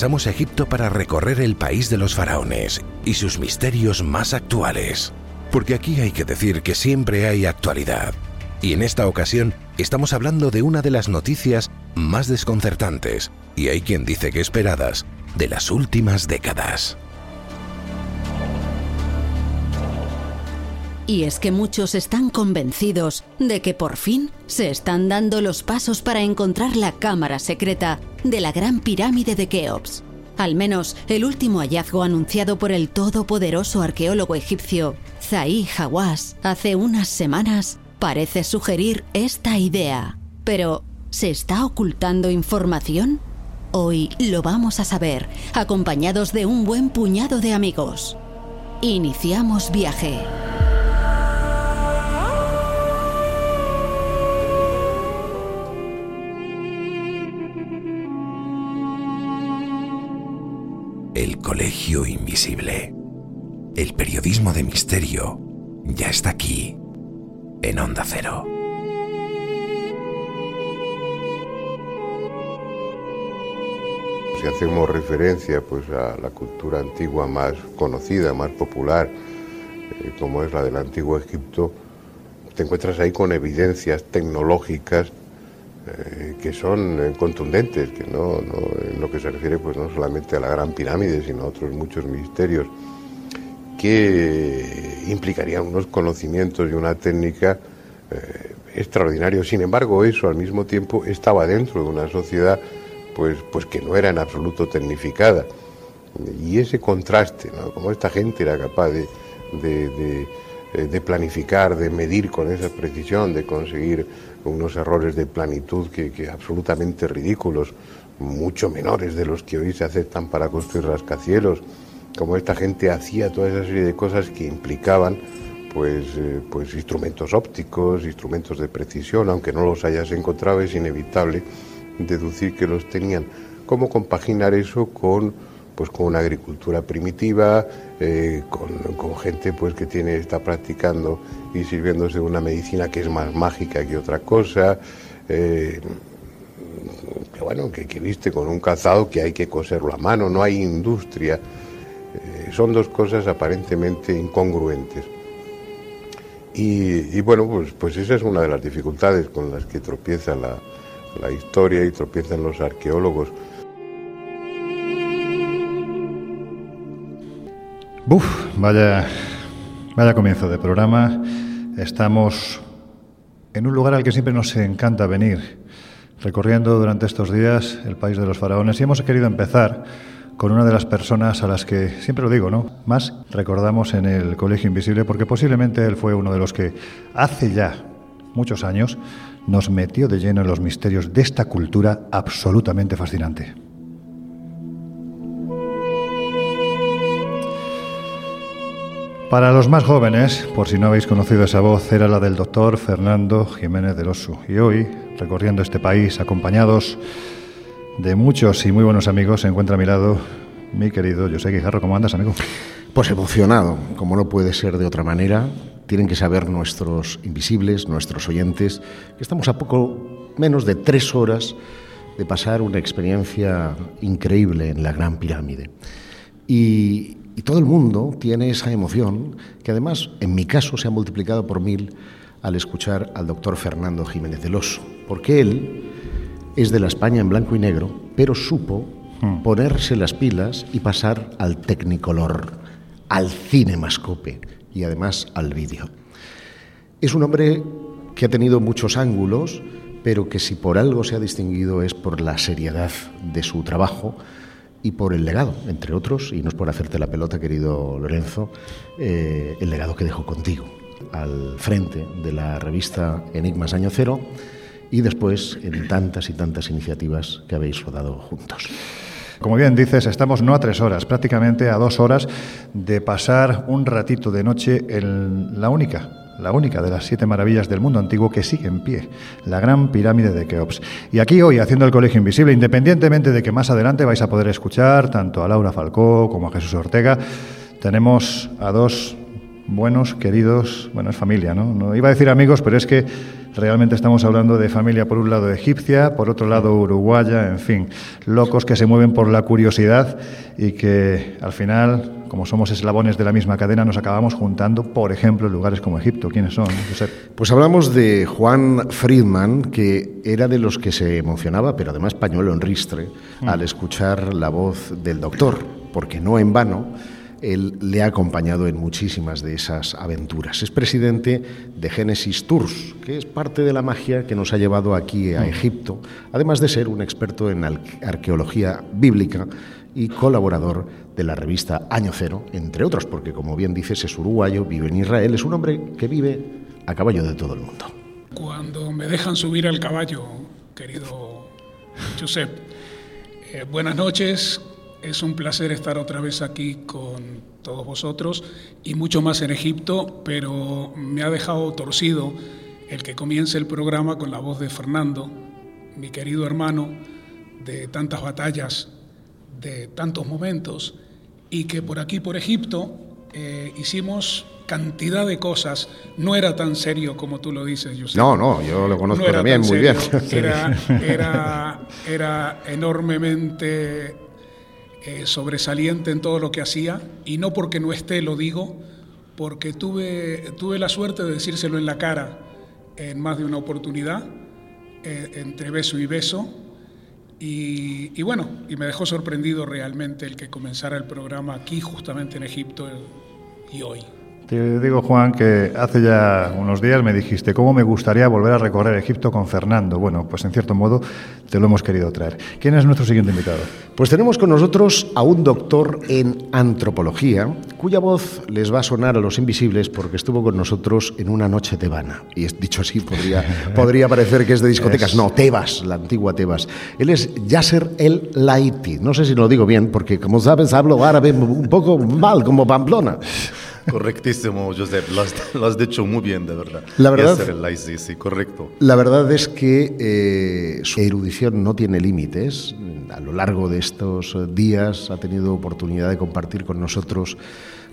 Regresamos a Egipto para recorrer el país de los faraones y sus misterios más actuales. Porque aquí hay que decir que siempre hay actualidad. Y en esta ocasión estamos hablando de una de las noticias más desconcertantes, y hay quien dice que esperadas, de las últimas décadas. Y es que muchos están convencidos de que por fin se están dando los pasos para encontrar la cámara secreta de la Gran Pirámide de Keops. Al menos el último hallazgo anunciado por el todopoderoso arqueólogo egipcio Zahi Hawass hace unas semanas parece sugerir esta idea. Pero, ¿se está ocultando información? Hoy lo vamos a saber, acompañados de un buen puñado de amigos. Iniciamos viaje. El Colegio Invisible. El periodismo de misterio ya está aquí, en Onda Cero. Si hacemos referencia pues, a la cultura antigua más conocida, más popular, eh, como es la del antiguo Egipto, te encuentras ahí con evidencias tecnológicas eh, que son eh, contundentes, que no, en lo que se refiere pues no solamente a la Gran Pirámide, sino a otros muchos misterios, que implicarían unos conocimientos y una técnica eh, extraordinarios. Sin embargo, eso al mismo tiempo estaba dentro de una sociedad pues, pues que no era en absoluto tecnificada. Y ese contraste, como esta gente era capaz de, de, de planificar, de medir con esa precisión, de conseguir unos errores de planitud que, que, absolutamente ridículos, mucho menores de los que hoy se aceptan para construir rascacielos, como esta gente hacía toda esa serie de cosas que implicaban pues, eh, pues instrumentos ópticos, instrumentos de precisión, aunque no los hayas encontrado, es inevitable deducir que los tenían. ¿Cómo compaginar eso con pues con una agricultura primitiva, eh, con, gente pues que tiene, está practicando y sirviéndose de una medicina que es más mágica que otra cosa, eh, que bueno, que, que, viste con un calzado que hay que coserlo a mano, no hay industria. Eh, son dos cosas aparentemente incongruentes. Y, bueno, pues, pues esa es una de las dificultades con las que tropieza la historia y tropiezan los arqueólogos. Buf, vaya, vaya comienzo de programa. Estamos en un lugar al que siempre nos encanta venir, recorriendo durante estos días el país de los faraones y hemos querido empezar con una de las personas a las que, siempre lo digo, ¿no? Más recordamos en el Colegio Invisible porque posiblemente él fue uno de los que hace ya muchos años nos metió de lleno en los misterios de esta cultura absolutamente fascinante. Para los más jóvenes, por si no habéis conocido esa voz, era la del doctor Fernando Jiménez del Oso. Y hoy, recorriendo este país, acompañados de muchos y muy buenos amigos, se encuentra a mi lado mi querido José Guijarro. ¿Cómo andas, amigo? Pues emocionado, como no puede ser de otra manera. Tienen que saber nuestros invisibles, nuestros oyentes, que estamos a poco menos de tres horas de pasar una experiencia increíble en la Gran Pirámide. Y, y todo el mundo tiene esa emoción que además, en mi caso, se ha multiplicado por mil al escuchar al doctor Fernando Jiménez del Oso, porque él es de la España en blanco y negro, pero supo hmm. ponerse las pilas y pasar al tecnicolor, al cinemascope y además al vídeo. Es un hombre que ha tenido muchos ángulos, pero que si por algo se ha distinguido es por la seriedad de su trabajo y por el legado, entre otros, y no es por hacerte la pelota, querido Lorenzo, eh, el legado que dejó contigo al frente de la revista Enigmas Año Cero y después en tantas y tantas iniciativas que habéis rodado juntos. Como bien dices, estamos no a tres horas, prácticamente a dos horas de pasar un ratito de noche en la única, la única de las siete maravillas del mundo antiguo que sigue en pie, la gran pirámide de Keops. Y aquí hoy, haciendo el Colegio Invisible, independientemente de que más adelante vais a poder escuchar tanto a Laura Falcó como a Jesús Ortega, tenemos a dos buenos, queridos, bueno, es familia, ¿no? ¿no? Iba a decir amigos, pero es que realmente estamos hablando de familia por un lado egipcia, por otro lado uruguaya, en fin, locos que se mueven por la curiosidad y que al final, como somos eslabones de la misma cadena, nos acabamos juntando, por ejemplo, en lugares como Egipto. ¿Quiénes son? Pues hablamos de Juan Friedman, que era de los que se emocionaba, pero además pañuelo en ristre, mm. al escuchar la voz del doctor, porque no en vano él le ha acompañado en muchísimas de esas aventuras. Es presidente de Genesis Tours, que es parte de la magia que nos ha llevado aquí a mm. Egipto, además de ser un experto en arqueología bíblica y colaborador de la revista Año Cero, entre otros, porque como bien dices es uruguayo, vive en Israel, es un hombre que vive a caballo de todo el mundo. Cuando me dejan subir al caballo, querido Josep, eh, buenas noches, es un placer estar otra vez aquí con todos vosotros y mucho más en Egipto, pero me ha dejado torcido el que comience el programa con la voz de Fernando, mi querido hermano, de tantas batallas, de tantos momentos, y que por aquí, por Egipto, eh, hicimos cantidad de cosas. No era tan serio como tú lo dices, yo No, no, yo lo conozco también muy bien. Era, era, era enormemente eh, sobresaliente en todo lo que hacía, y no porque no esté, lo digo, porque tuve, tuve la suerte de decírselo en la cara en más de una oportunidad, eh, entre beso y beso, y, y, bueno, y me dejó sorprendido realmente el que comenzara el programa aquí, justamente en Egipto, y hoy. Te digo, Juan, que hace ya unos días me dijiste cómo me gustaría volver a recorrer Egipto con Fernando. Bueno, pues en cierto modo te lo hemos querido traer. ¿Quién es nuestro siguiente invitado? Pues tenemos con nosotros a un doctor en antropología, cuya voz les va a sonar a los invisibles porque estuvo con nosotros en una noche tebana. Y dicho así, podría, podría parecer que es de discotecas. No, Tebas, la antigua Tebas. Él es Yasser El Laiti. No sé si lo digo bien, porque como sabes, hablo árabe un poco mal, como Pamplona. Correctísimo, Josep. Lo has, dicho muy bien, de verdad. La verdad, sí, correcto. La verdad es que eh, su erudición no tiene límites. A lo largo de estos días ha tenido oportunidad de compartir con nosotros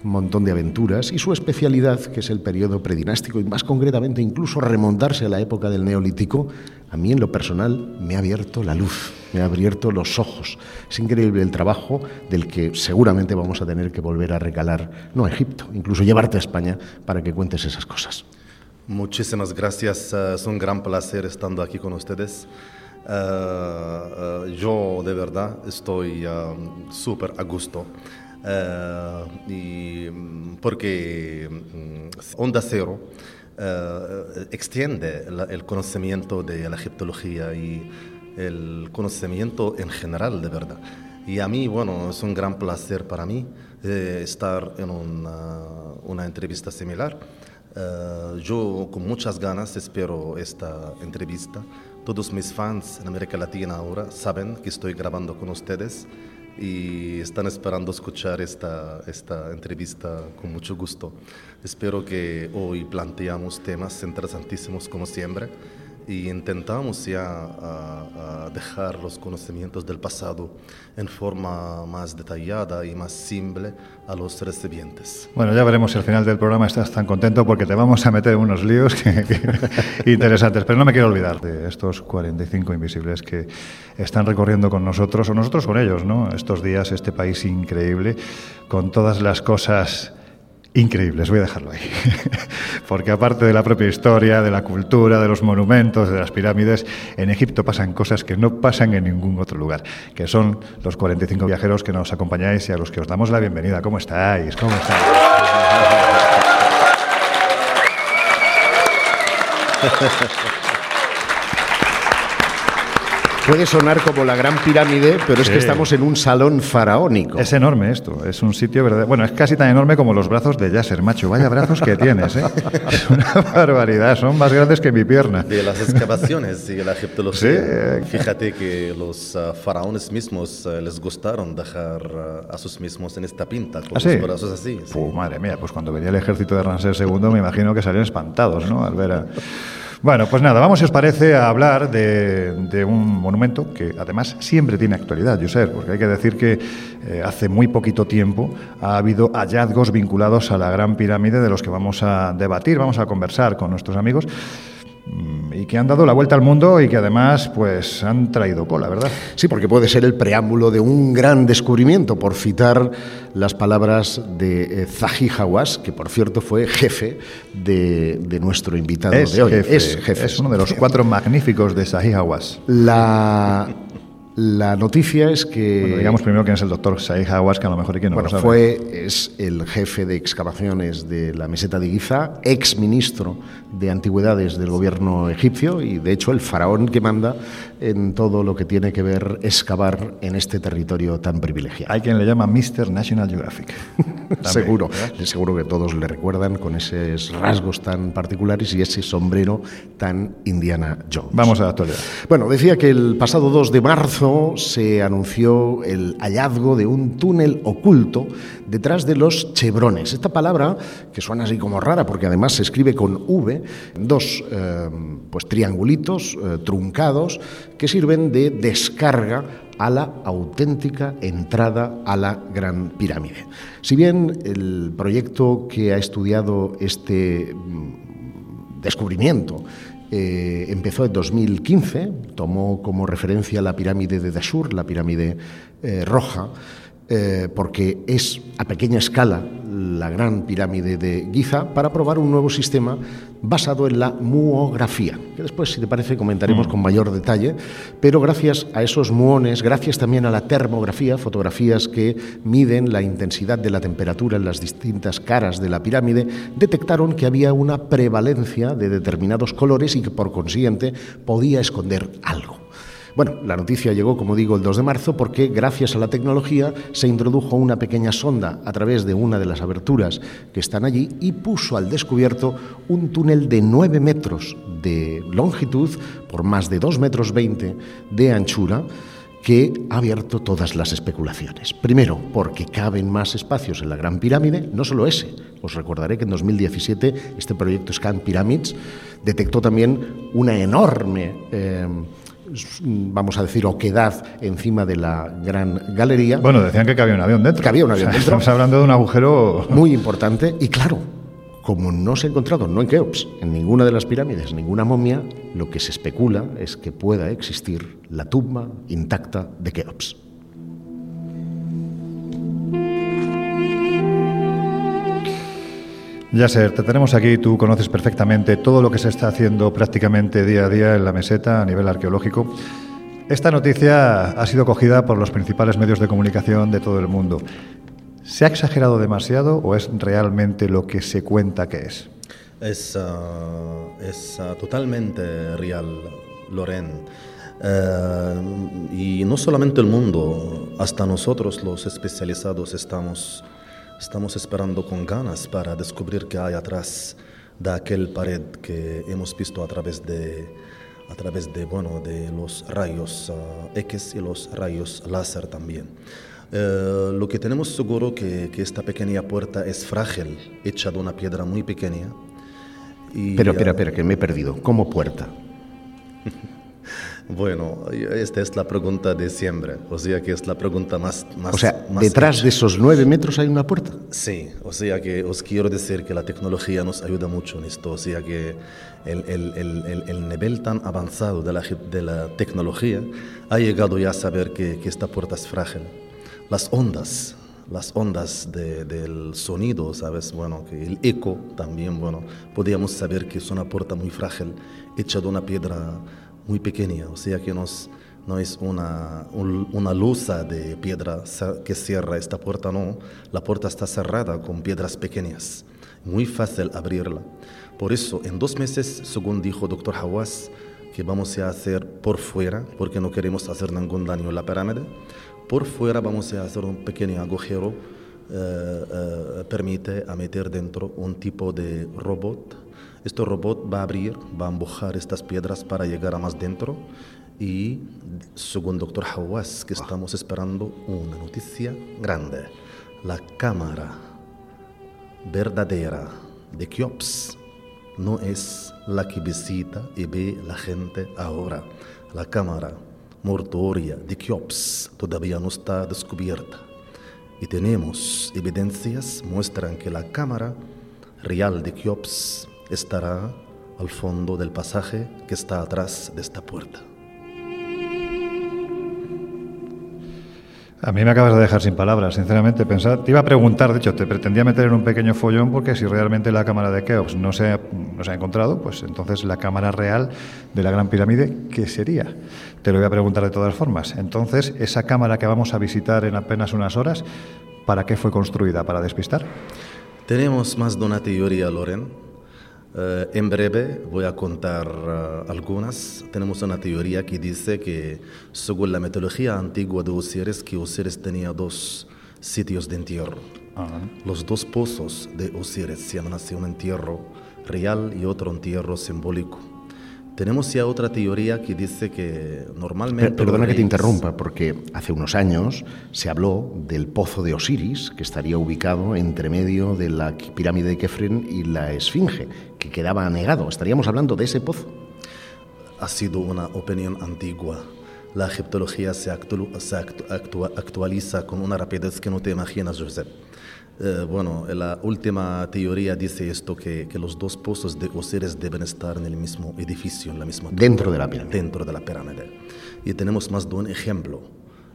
un montón de aventuras y su especialidad, que es el periodo predinástico y más concretamente incluso remontarse a la época del neolítico, a mí en lo personal me ha abierto la luz, me ha abierto los ojos. Es increíble el trabajo del que seguramente vamos a tener que volver a recalar, no a Egipto, incluso llevarte a España para que cuentes esas cosas. Muchísimas gracias, eh, es un gran placer estando aquí con ustedes. Eh, eh, yo de verdad estoy súper a gusto. Y mm, porque mm, Onda Cero extiende el conocimiento de la egiptología y el conocimiento en general, de verdad. Y a mí, bueno, es un gran placer para mí eh, estar en una, una entrevista similar. Eh, yo con muchas ganas espero esta entrevista. Todos mis fans en América Latina ahora saben que estoy grabando con ustedes y están esperando escuchar esta, esta entrevista con mucho gusto. Espero que hoy planteamos temas interesantísimos como siempre y intentamos ya dejar los conocimientos del pasado en forma más detallada y más simple a los recipientes. Bueno, ya veremos si al final del programa estás tan contento porque te vamos a meter unos líos interesantes, pero no me quiero olvidar de estos 45 invisibles que están recorriendo con nosotros o nosotros con ellos, ¿no? Estos días, este país increíble, con todas las cosas increíbles, voy a dejarlo ahí. Porque aparte de la propia historia, de la cultura, de los monumentos, de las pirámides, en Egipto pasan cosas que no pasan en ningún otro lugar, que son los 45 viajeros que nos acompañáis y a los que os damos la bienvenida. ¿Cómo estáis? ¿Cómo estáis? Puede sonar como la Gran Pirámide, pero es que estamos en un salón faraónico. Es enorme esto, es un sitio verdadero. Bueno, es casi tan enorme como los brazos de Yasser, macho. Vaya brazos que tienes, ¿eh? Es una barbaridad, son más grandes que mi pierna. De las excavaciones y la egiptología, fíjate que los uh, faraones mismos uh, les gustaron dejar uh, a sus mismos en esta pinta, con ¿Ah, los brazos así. madre mía, pues cuando venía el ejército de Ramsés II me imagino que salían espantados, ¿no? Al ver a... Bueno, pues nada, vamos, si os parece, a hablar de, un monumento que además siempre tiene actualidad, Josep, porque hay que decir que eh, hace muy poquito tiempo ha habido hallazgos vinculados a la Gran Pirámide de los que vamos a debatir, vamos a conversar con nuestros amigos y que han dado la vuelta al mundo y que además pues han traído cola, ¿verdad? Sí, porque puede ser el preámbulo de un gran descubrimiento, por citar las palabras de eh, Zahi Hawass, que por cierto fue jefe de, nuestro invitado de hoy. es jefe. Es uno de los cuatro magníficos de Zahi Hawass. La la noticia es que. Bueno, digamos primero quién es el doctor Said Hawass, que a lo mejor y quién no bueno, lo sabe. Fue, es el jefe de excavaciones de la meseta de Giza, ex ministro de antigüedades del gobierno egipcio y, de hecho, el faraón que manda en todo lo que tiene que ver excavar en este territorio tan privilegiado. Hay quien le llama Mr. National Geographic. seguro, seguro que todos le recuerdan con esos rasgos tan particulares y ese sombrero tan Indiana Jones. Vamos a la actualidad. Bueno, decía que el pasado 2 de marzo se anunció el hallazgo de un túnel oculto detrás de los chevrones. Esta palabra, que suena así como rara porque además se escribe con V, dos eh, pues, triangulitos eh, truncados que sirven de descarga a la auténtica entrada a la Gran Pirámide. Si bien el proyecto que ha estudiado este mm, descubrimiento eh, empezó en 2015, tomó como referencia la pirámide de Dashur, la pirámide eh, roja, eh, porque es a pequeña escala la gran pirámide de Giza, para probar un nuevo sistema basado en la muografía, que después, si te parece, comentaremos mm. con mayor detalle, pero gracias a esos muones, gracias también a la termografía, fotografías que miden la intensidad de la temperatura en las distintas caras de la pirámide, detectaron que había una prevalencia de determinados colores y que por consiguiente podía esconder algo. Bueno, la noticia llegó, como digo, el 2 de marzo porque gracias a la tecnología se introdujo una pequeña sonda a través de una de las aberturas que están allí y puso al descubierto un túnel de 9 metros de longitud por más de 2 metros 20 de anchura que ha abierto todas las especulaciones. Primero, porque caben más espacios en la Gran Pirámide, no solo ese. Os recordaré que en 2017 este proyecto Scan Pyramids detectó también una enorme eh, vamos a decir, oquedad encima de la gran galería. Bueno, decían que cabía un avión dentro. Que había un avión dentro. Estamos hablando de un agujero... Muy importante. Y claro, como no se ha encontrado, no en Keops, en ninguna de las pirámides, ninguna momia, lo que se especula es que pueda existir la tumba intacta de Keops. Yasser, te tenemos aquí, tú conoces perfectamente todo lo que se está haciendo prácticamente día a día en la meseta a nivel arqueológico. Esta noticia ha sido cogida por los principales medios de comunicación de todo el mundo. ¿Se ha exagerado demasiado o es realmente lo que se cuenta que es? Es, ah, es ah, totalmente real, Loren. Eh, y no solamente el mundo, hasta nosotros los especializados estamos Estamos esperando con ganas para descubrir qué hay atrás de aquel pared que hemos visto a través de, a través de, bueno, de los rayos uh, X y los rayos láser también. Eh, lo que tenemos seguro que, que esta pequeña puerta es frágil, hecha de una piedra muy pequeña. Y, pero, espera, espera, que me he perdido. ¿Cómo puerta? Bueno, esta es la pregunta de siempre, o sea que es la pregunta más... más o sea, detrás de esos nueve metros hay una puerta. Sí, o sea que os quiero decir que la tecnología nos ayuda mucho en esto, o sea que el, el, el, el nivel tan avanzado de la, de la, tecnología ha llegado ya a saber que, que esta puerta es frágil. Las ondas, las ondas de, del sonido, ¿sabes? Bueno, que el eco también, bueno, podíamos saber que es una puerta muy frágil, hecha de una piedra muy pequeña, o sea que nos, no es una, una losa de piedra que cierra esta puerta, no, la puerta está cerrada con piedras pequeñas, muy fácil abrirla. Por eso, en dos meses, según dijo doctor Hawass, que vamos a hacer por fuera, porque no queremos hacer ningún daño a la pirámide, por fuera vamos a hacer un pequeño agujero, eh, eh, permite a meter dentro un tipo de robot este robot va a abrir, va a empujar estas piedras para llegar a más dentro y según doctor Hawass que estamos esperando una noticia grande. La cámara verdadera de Kiops no es la que visita y ve la gente ahora. La cámara mortuoria de Kiops todavía no está descubierta. Y tenemos evidencias muestran que la cámara real de Kiops estará al fondo del pasaje que está atrás de esta puerta. A mí me acabas de dejar sin palabras, sinceramente. Pensar, te iba a preguntar, de hecho, te pretendía meter en un pequeño follón porque si realmente la cámara de Keops no se, no se ha encontrado, pues entonces la cámara real de la Gran Pirámide, ¿qué sería? Te lo voy a preguntar de todas formas. Entonces, esa cámara que vamos a visitar en apenas unas horas, ¿para qué fue construida? ¿Para despistar? Tenemos más de una teoría, Loren eh, en breve voy a contar eh, algunas. Tenemos una teoría que dice que, según la mitología antigua de Osiris, que Osiris tenía dos sitios de entierro. Los dos pozos de Osiris se llaman así un entierro real y otro entierro simbólico. Tenemos ya otra teoría que dice que normalmente... perdona que te interrumpa, porque hace unos años se habló del pozo de Osiris, que estaría ubicado entre medio de la pirámide de Kefren y la Esfinge, que quedaba anegado. ¿Estaríamos hablando de ese pozo? Ha sido una opinión antigua. La egiptología se, actualiza con una rapidez que no te imaginas, Josep. Eh, bueno, la última teoría dice esto, que, que, los dos pozos de Osiris deben estar en el mismo edificio, en la misma... Dentro de la pirámide. Dentro de la pirámide. Y tenemos más de un ejemplo.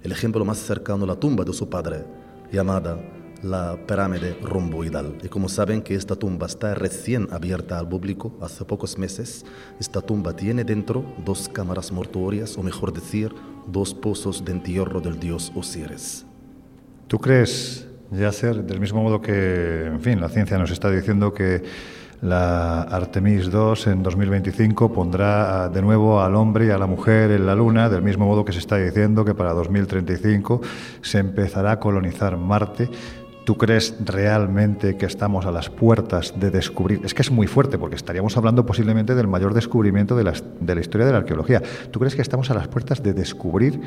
El ejemplo más cercano a la tumba de su padre, llamada la pirámide romboidal. Y como saben que esta tumba está recién abierta al público hace pocos meses, esta tumba tiene dentro dos cámaras mortuorias, o mejor decir, dos pozos de entierro del dios Osiris. ¿Tú crees Yasser, del mismo modo que, en fin, la ciencia nos está diciendo que la Artemis II en 2025 pondrá de nuevo al hombre y a la mujer en la Luna, del mismo modo que se está diciendo que para 2035 se empezará a colonizar Marte. ¿Tú crees realmente que estamos a las puertas de descubrir? Es que es muy fuerte porque estaríamos hablando posiblemente del mayor descubrimiento de la, de la historia de la arqueología. ¿Tú crees que estamos a las puertas de descubrir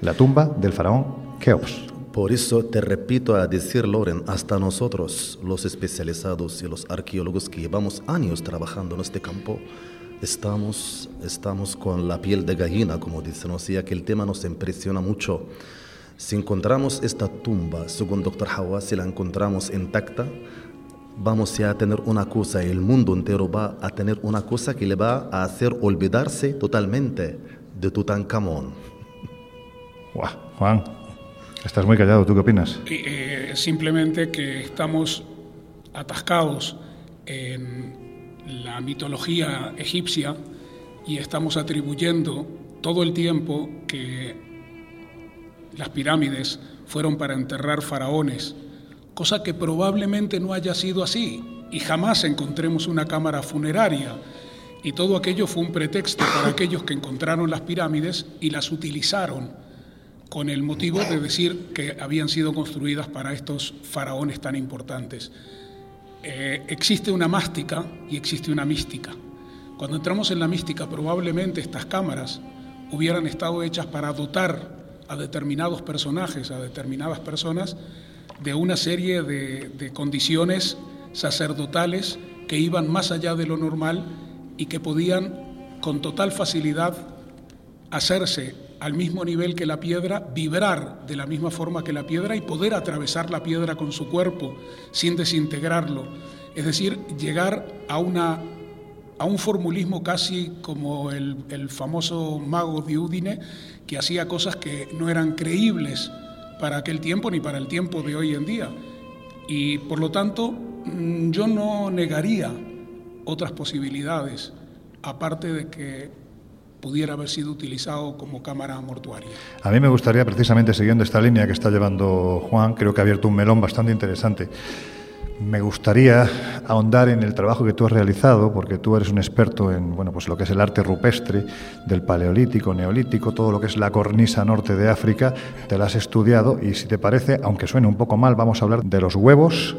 la tumba del faraón Keops? Por eso te repito a decir, Loren, hasta nosotros, los especializados y los arqueólogos que llevamos años trabajando en este campo, estamos, estamos con la piel de gallina, como dicen, o sea que el tema nos impresiona mucho. Si encontramos esta tumba, según Dr. Hawa, si la encontramos intacta, vamos a tener una cosa, el mundo entero va a tener una cosa que le va a hacer olvidarse totalmente de Tutankamón. Wow, Juan, Estás muy callado, ¿tú qué opinas? Eh, simplemente que estamos atascados en la mitología egipcia y estamos atribuyendo todo el tiempo que las pirámides fueron para enterrar faraones, cosa que probablemente no haya sido así y jamás encontremos una cámara funeraria. Y todo aquello fue un pretexto para aquellos que encontraron las pirámides y las utilizaron con el motivo de decir que habían sido construidas para estos faraones tan importantes. Eh, existe una mástica y existe una mística. Cuando entramos en la mística, probablemente estas cámaras hubieran estado hechas para dotar a determinados personajes, a determinadas personas, de una serie de, de condiciones sacerdotales que iban más allá de lo normal y que podían con total facilidad hacerse al mismo nivel que la piedra, vibrar de la misma forma que la piedra y poder atravesar la piedra con su cuerpo sin desintegrarlo. Es decir, llegar a, una, a un formulismo casi como el, el famoso mago de Udine, que hacía cosas que no eran creíbles para aquel tiempo ni para el tiempo de hoy en día. Y por lo tanto, mm, yo no negaría otras posibilidades, aparte de que pudiera haber sido utilizado como cámara mortuaria. A mí me gustaría, precisamente siguiendo esta línea que está llevando Juan, creo que ha abierto un melón bastante interesante. Me gustaría ahondar en el trabajo que tú has realizado, porque tú eres un experto en bueno, pues lo que es el arte rupestre del paleolítico, neolítico, todo lo que es la cornisa norte de África, te lo has estudiado y si te parece, aunque suene un poco mal, vamos a hablar de los huevos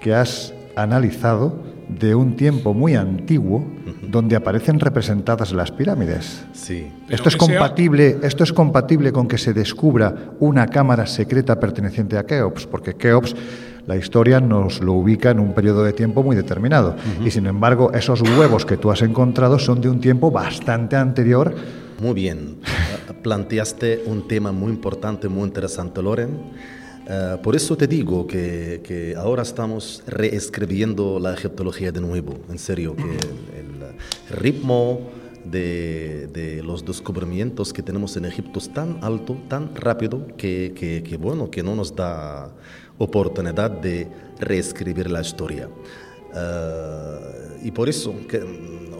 que has analizado de un tiempo muy antiguo donde aparecen representadas las pirámides. Sí. Esto es compatible, esto es compatible con que se descubra una cámara secreta perteneciente a Keops, porque Keops la historia nos lo ubica en un periodo de tiempo muy determinado. Y sin embargo, esos huevos que tú has encontrado son de un tiempo bastante anterior. Muy bien. Planteaste un tema muy importante, muy interesante, Loren. Uh, por eso te digo que, que, ahora estamos reescribiendo la egiptología de nuevo. En serio, que el, ritmo de, de, los descubrimientos que tenemos en Egipto es tan alto, tan rápido, que, que, bueno, que no nos da oportunidad de reescribir la historia. Uh, y por eso que,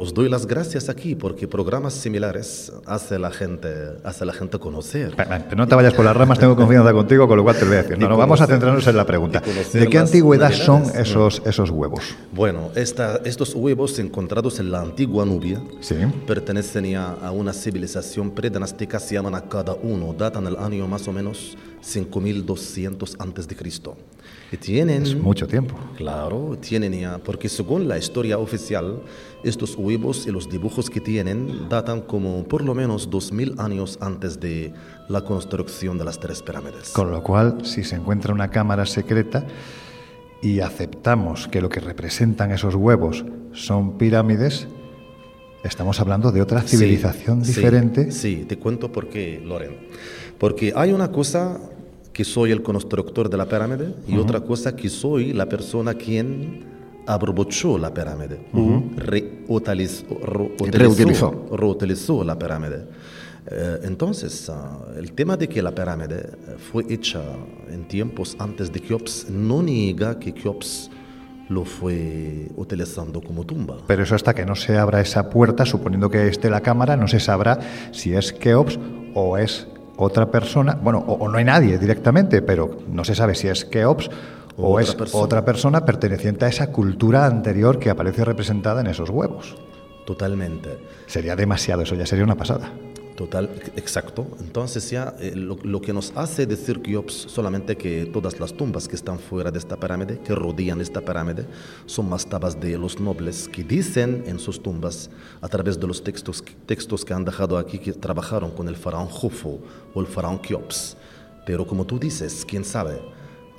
os doy las gracias aquí, porque programas similares hace la gente, hace la gente conocer. Pero no te vayas por las ramas, tengo confianza contigo, con lo cual te voy a decir. No, no, vamos a centrarnos en la pregunta. ¿De qué antigüedad son esos, esos huevos? Bueno, esta, estos huevos encontrados en la antigua Nubia sí. pertenecen a una civilización predinástica, se llaman a cada uno, datan el año más o menos 5200 antes tienen, es mucho tiempo. Claro, tienen ya, porque según la historia oficial, estos huevos y los dibujos que tienen datan como por lo menos 2000 años antes de la construcción de las tres pirámides. Con lo cual, si se encuentra una cámara secreta y aceptamos que lo que representan esos huevos son pirámides, estamos hablando de otra civilización sí, diferente. Sí, sí, te cuento por qué, Loren. Porque hay una cosa que soy el constructor de la pirámide y uh -huh. otra cosa que soy la persona quien aprovechó la pirámide, uh -huh. reutilizó, reutilizó, reutilizó la pirámide. Eh, entonces, uh, el tema de que la pirámide fue hecha en tiempos antes de Keops no niega que Keops lo fue utilizando como tumba. Pero eso hasta que no se abra esa puerta, suponiendo que esté la cámara, no se sabrá si es Keops o es otra persona, bueno, o, o, no hay nadie directamente, pero no se sabe si es Keops o, o es persona. otra persona perteneciente a esa cultura anterior que aparece representada en esos huevos. Totalmente. Sería demasiado, eso ya sería una pasada. Total, exacto. Entonces ya eh, lo, lo, que nos hace decir Keops solamente que todas las tumbas que están fuera de esta pirámide, que rodean esta pirámide, son mastabas de los nobles que dicen en sus tumbas, a través de los textos, textos que han dejado aquí, que trabajaron con el faraón Jufo o el faraón Keops. Pero como tú dices, quién sabe,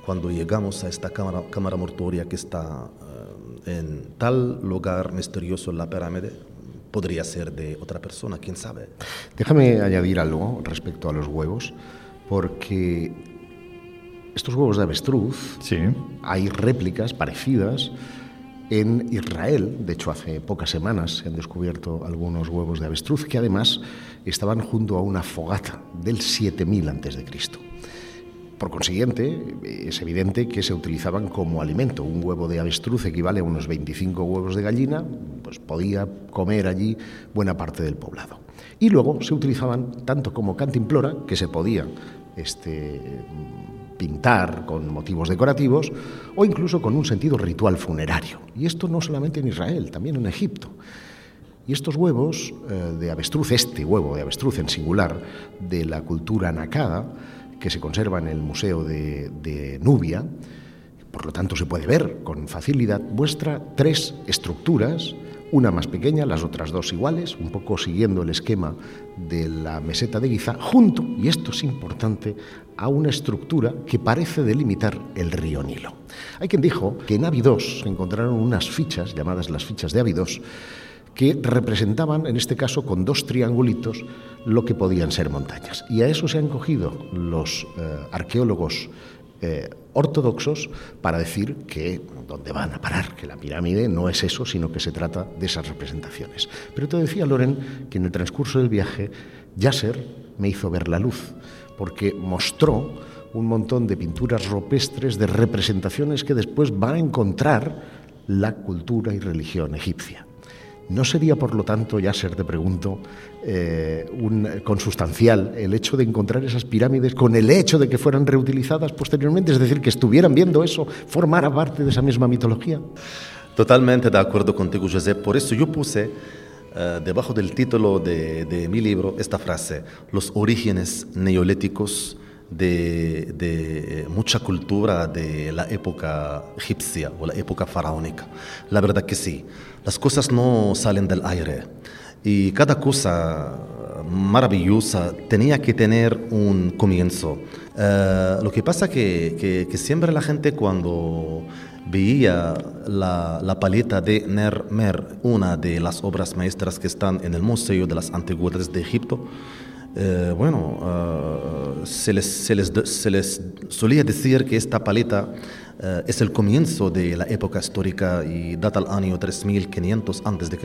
cuando llegamos a esta cámara, cámara mortuoria que está uh, en tal lugar misterioso en la pirámide, podría ser de otra persona, quién sabe. Déjame añadir algo respecto a los huevos, porque estos huevos de avestruz, sí. hay réplicas parecidas en Israel. De hecho, hace pocas semanas se han descubierto algunos huevos de avestruz que además estaban junto a una fogata del 7000 a.C. Por consiguiente, es evidente que se utilizaban como alimento. Un huevo de avestruz equivale a unos 25 huevos de gallina, pues podía comer allí buena parte del poblado. Y luego se utilizaban tanto como cantimplora, que se podía este, pintar con motivos decorativos, o incluso con un sentido ritual funerario. Y esto no solamente en Israel, también en Egipto. Y estos huevos eh, de avestruz, este huevo de avestruz en singular, de la cultura nakada, que se conserva en el Museo de, Nubia, por lo tanto se puede ver con facilidad, muestra tres estructuras, una más pequeña, las otras dos iguales, un poco siguiendo el esquema de la meseta de Giza, junto, y esto es importante, a una estructura que parece delimitar el río Nilo. Hay quien dijo que en Abidos encontraron unas fichas, llamadas las fichas de Abidos, que representaban, en este caso con dos triangulitos, lo que podían ser montañas. Y a eso se han cogido los eh, arqueólogos eh, ortodoxos para decir que dónde van a parar, que la pirámide no es eso, sino que se trata de esas representaciones. Pero te decía Loren que en el transcurso del viaje Yasser me hizo ver la luz, porque mostró un montón de pinturas rupestres, de representaciones que después va a encontrar la cultura y religión egipcia. ¿No sería, por lo tanto, Yasser, te pregunto, eh, un consustancial el hecho de encontrar esas pirámides con el hecho de que fueran reutilizadas posteriormente? Es decir, que estuvieran viendo eso, formara parte de esa misma mitología. Totalmente de acuerdo contigo, José. Por eso yo puse eh, debajo del título de, mi libro esta frase, los orígenes neolíticos de, de, mucha cultura de la época egipcia o la época faraónica. La verdad que sí. Las cosas no salen del aire y cada cosa maravillosa tenía que tener un comienzo. Uh, lo que pasa que, que, que, siempre la gente cuando veía la, la, paleta de Nermer, una de las obras maestras que están en el Museo de las Antigüedades de Egipto, uh, bueno, uh, se, les, se, les, se les solía decir que esta paleta eh, es el comienzo de la época histórica y data al año 3500 a.C.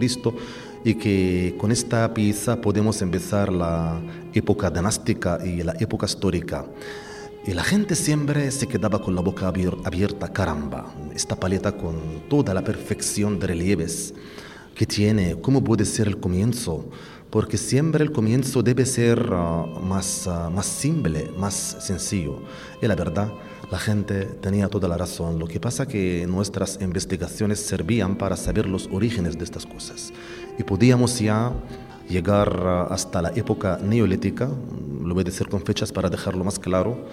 y que con esta pieza podemos empezar la época dinástica y la época histórica. Y la gente siempre se quedaba con la boca abierta, caramba, esta paleta con toda la perfección de relieves que tiene, ¿cómo puede ser el comienzo? Porque siempre el comienzo debe ser ah, más, uh, más simple, más sencillo. Y la verdad, la gente tenía toda la razón. Lo que pasa que nuestras investigaciones servían para saber los orígenes de estas cosas. Y podíamos ya llegar ah, hasta la época neolítica, lo voy a decir con fechas para dejarlo más claro.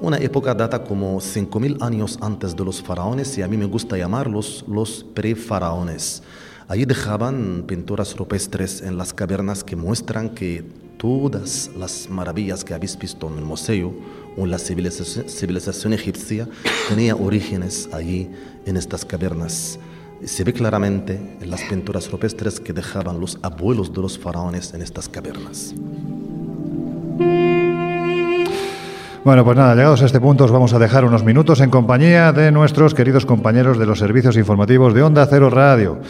Una época data como 5.000 años antes de los faraones y a mí me gusta llamarlos los prefaraones. Allí dejaban pinturas rupestres en las cavernas que muestran que todas las maravillas que habéis visto en el museo o en la civilización, civilización egipcia tenía orígenes allí en estas cavernas. Se ve claramente en las pinturas rupestres que dejaban los abuelos de los faraones en estas cavernas. Bueno, pues nada, llegados a este punto os vamos a dejar unos minutos en compañía de nuestros queridos compañeros de los servicios informativos de Onda Cero Radio.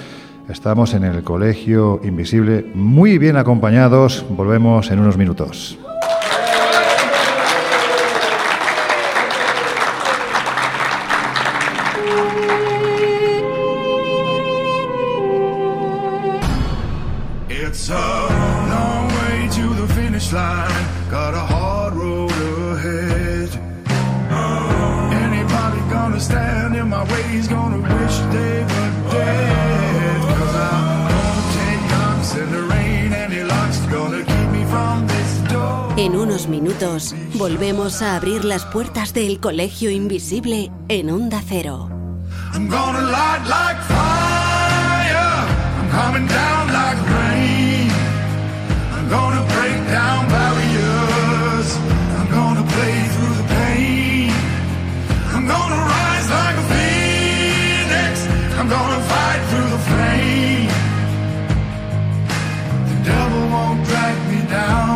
Estamos en el Colegio Invisible, muy bien acompañados. Volvemos en unos minutos. Volvemos a abrir las puertas del Colegio Invisible en Onda Cero. I'm gonna light like fire. I'm coming down like rain. I'm gonna break down barriers. I'm gonna play through the pain. I'm gonna rise like a phoenix. I'm gonna fight through the flame. The devil won't drag me down.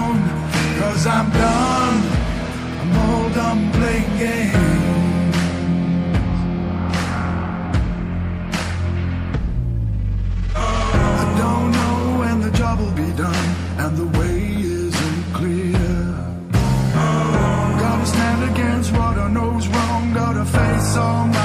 song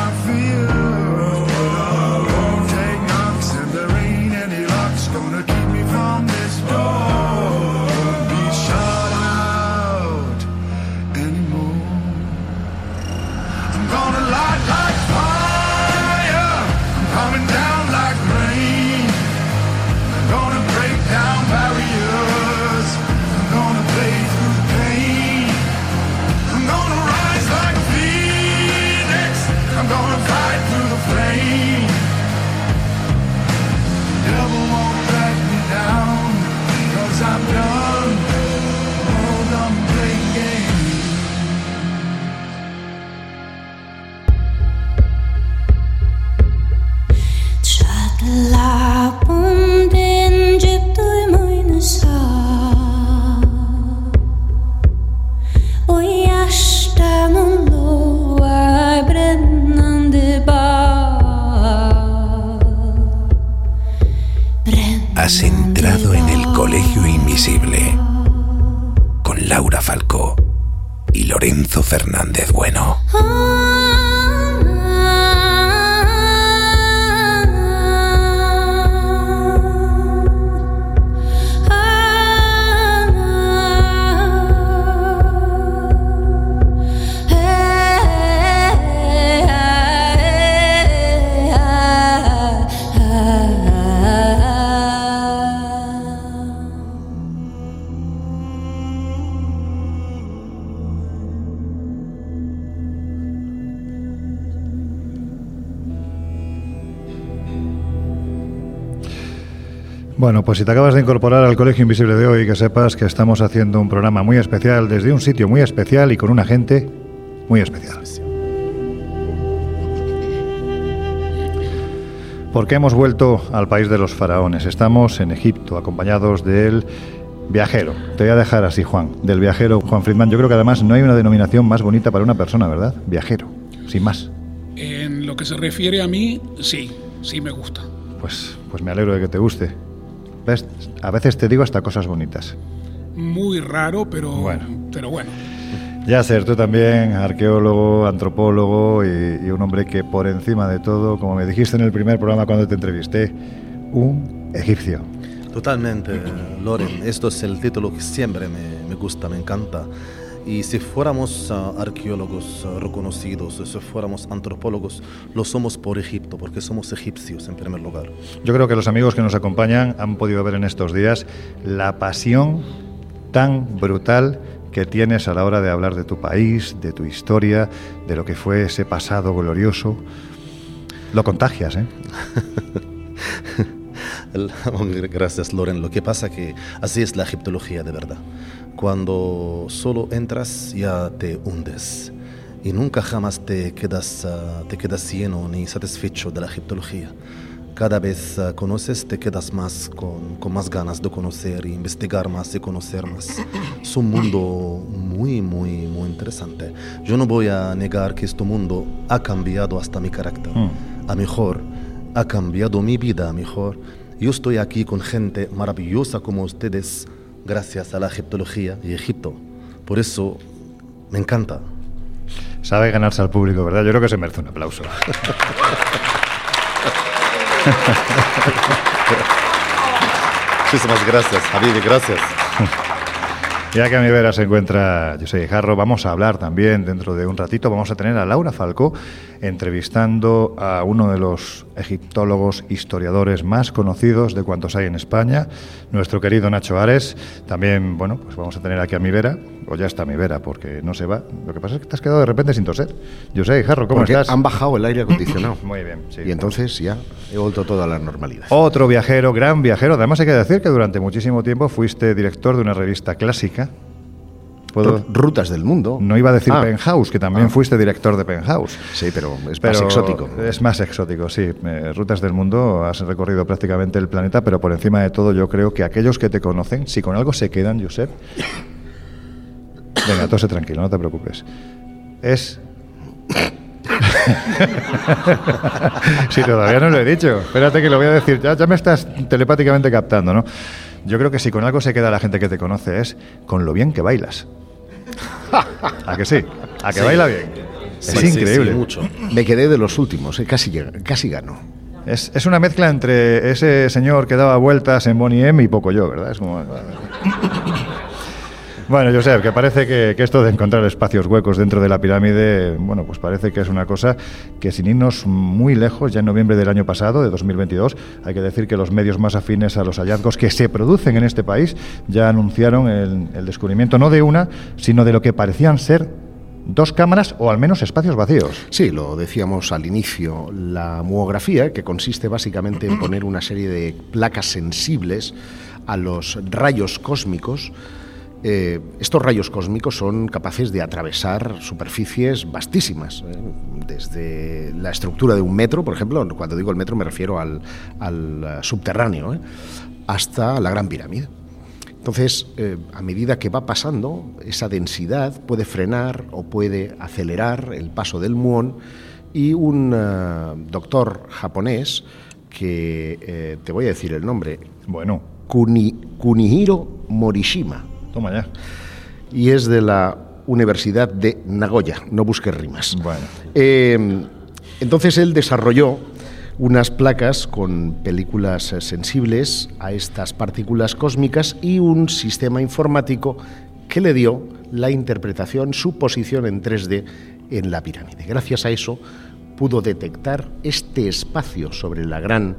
Bueno, pues si te acabas de incorporar al Colegio Invisible de hoy, que sepas que estamos haciendo un programa muy especial desde un sitio muy especial y con una gente muy especial. Porque hemos vuelto al país de los faraones. Estamos en Egipto, acompañados del viajero. Te voy a dejar así, Juan, del viajero Juan Friedman. Yo creo que además no hay una denominación más bonita para una persona, ¿verdad? Viajero, sin más. En lo que se refiere a mí, sí, sí me gusta. Pues, pues me alegro de que te guste. ¿Ves? A veces te digo hasta cosas bonitas. Muy raro, pero Bueno. Pero bueno. Ya ser tú también, arqueólogo, antropólogo y, y un hombre que por encima de todo, como me dijiste en el primer programa cuando te entrevisté, un egipcio. Totalmente, Loren. Esto es el título que siempre me, me gusta, me encanta. Y si fuéramos ah, arqueólogos ah, reconocidos, si fuéramos antropólogos, lo somos por Egipto, porque somos egipcios en primer lugar. Yo creo que los amigos que nos acompañan han podido ver en estos días la pasión tan brutal que tienes a la hora de hablar de tu país, de tu historia, de lo que fue ese pasado glorioso. Lo contagias, ¿eh? El- Gracias, Loren. Lo que pasa que así es la egiptología de verdad. Cuando solo entras ya te hundes y nunca jamás te quedas, ah, te quedas lleno ni satisfecho de la egiptología. Cada vez ah, conoces, te quedas más con, con más ganas de conocer, e investigar más y conocer más. Es un mundo muy, muy, muy interesante. Yo no voy a negar que este mundo ha cambiado hasta mi carácter. A mejor, ha cambiado mi vida a mejor. Yo estoy aquí con gente maravillosa como ustedes gracias a la egiptología y Egipto. Por eso me encanta. Sabe ganarse al público, ¿verdad? Yo creo que se merece un aplauso. Muchísimas gracias, Javier, gracias. Ya que a mi vera se encuentra José Jarro, vamos a hablar también dentro de un ratito. Vamos a tener a Laura Falcó entrevistando a uno de los egiptólogos historiadores más conocidos de cuantos hay en España, nuestro querido Nacho Ares. También, bueno, pues vamos a tener aquí a mi vera, o ya está mi vera, porque no se va. Lo que pasa es que te has quedado de repente sin toser. José Jarro, ¿cómo Porque estás? han bajado el aire acondicionado. Muy bien, sí. Y entonces ya he vuelto todo a la normalidad. Otro viajero, gran viajero. Además hay que decir que durante muchísimo tiempo fuiste director de una revista clásica. Rutas del mundo. No iba a decir Ah, Penthouse, que también Ah. fuiste director de Penthouse. Sí, pero es Pero más exótico. Es más exótico, sí. Eh, Rutas del mundo, has recorrido prácticamente el planeta, pero por encima de todo yo creo que aquellos que te conocen, si con algo se quedan, Josep... Venga, tose tranquilo, no te preocupes. Es... sí, todavía no lo he dicho. Espérate que lo voy a decir. Ya, ya me estás telepáticamente captando, ¿no? Yo creo que si con algo se queda la gente que te conoce es con lo bien que bailas. ¿A que sí? ¿A que Sí. baila bien? Sí, es sí, sí, increíble. mucho. Me quedé de los últimos, eh, casi, casi gano. Es, es una mezcla entre ese señor que daba vueltas en Bonnie M y poco yo, ¿verdad? Es como... Bueno, Josep, que parece que, esto de encontrar espacios huecos dentro de la pirámide, bueno, pues parece que es una cosa que sin irnos muy lejos, ya en noviembre del año pasado, de 2022, hay que decir que los medios más afines a los hallazgos que se producen en este país ya anunciaron el, el descubrimiento no de una, sino de lo que parecían ser dos cámaras o al menos espacios vacíos. Sí, lo decíamos al inicio, la muografía, que consiste básicamente en poner una serie de placas sensibles a los rayos cósmicos, eh, estos rayos cósmicos son capaces de atravesar superficies vastísimas, ¿eh? desde la estructura de un metro, por ejemplo, cuando digo el metro me refiero al, al, eh, subterráneo, ¿eh? hasta la Gran Pirámide. Entonces, a medida que va pasando, esa densidad puede frenar o puede acelerar el paso del muón y un doctor japonés que, te voy a decir el nombre, Bueno, Kunihiro Morishima. Toma ya. Y es de la Universidad de Nagoya, no busques rimas. Bueno. Eh, entonces él desarrolló unas placas con películas eh, sensibles a estas partículas cósmicas y un sistema informático que le dio la interpretación, su posición en 3D en la pirámide. Gracias a eso pudo detectar este espacio sobre la gran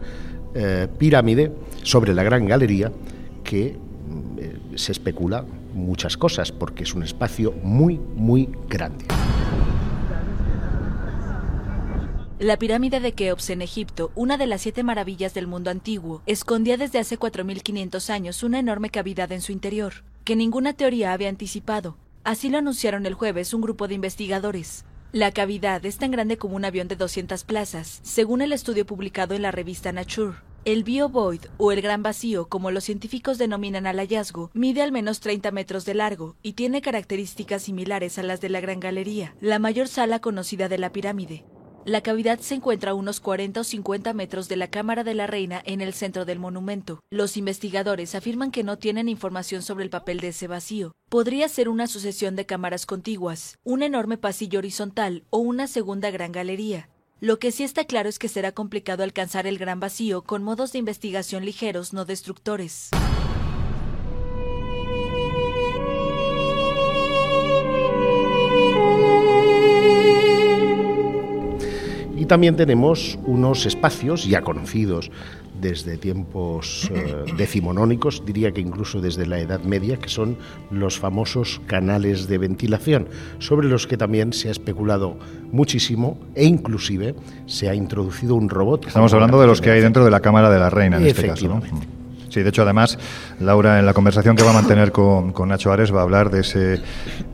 eh, pirámide, sobre la gran galería, que mm, eh, se especula muchas cosas, porque es un espacio muy, muy grande. La pirámide de Keops en Egipto, una de las siete maravillas del mundo antiguo, escondía desde hace 4.500 años una enorme cavidad en su interior, que ninguna teoría había anticipado. Así lo anunciaron el jueves un grupo de investigadores. La cavidad es tan grande como un avión de 200 plazas, según el estudio publicado en la revista Nature. El Bio-Void, o el Gran Vacío, como los científicos denominan al hallazgo, mide al menos 30 metros de largo y tiene características similares a las de la Gran Galería, la mayor sala conocida de la pirámide. La cavidad se encuentra a unos 40 o 50 metros de la Cámara de la Reina en el centro del monumento. Los investigadores afirman que no tienen información sobre el papel de ese vacío. Podría ser una sucesión de cámaras contiguas, un enorme pasillo horizontal o una segunda gran galería. Lo que sí está claro es que será complicado alcanzar el gran vacío con modos de investigación ligeros no destructores. Y también tenemos unos espacios ya conocidos desde tiempos eh, decimonónicos, diría que incluso desde la Edad Media, que son los famosos canales de ventilación, sobre los que también se ha especulado muchísimo e inclusive se ha introducido un robot. Estamos hablando de los que hay dentro de la Cámara de la Reina en este caso. ¿no? Sí, de hecho, además, Laura, en la conversación que va a mantener con, Nacho Ares, va a hablar de ese,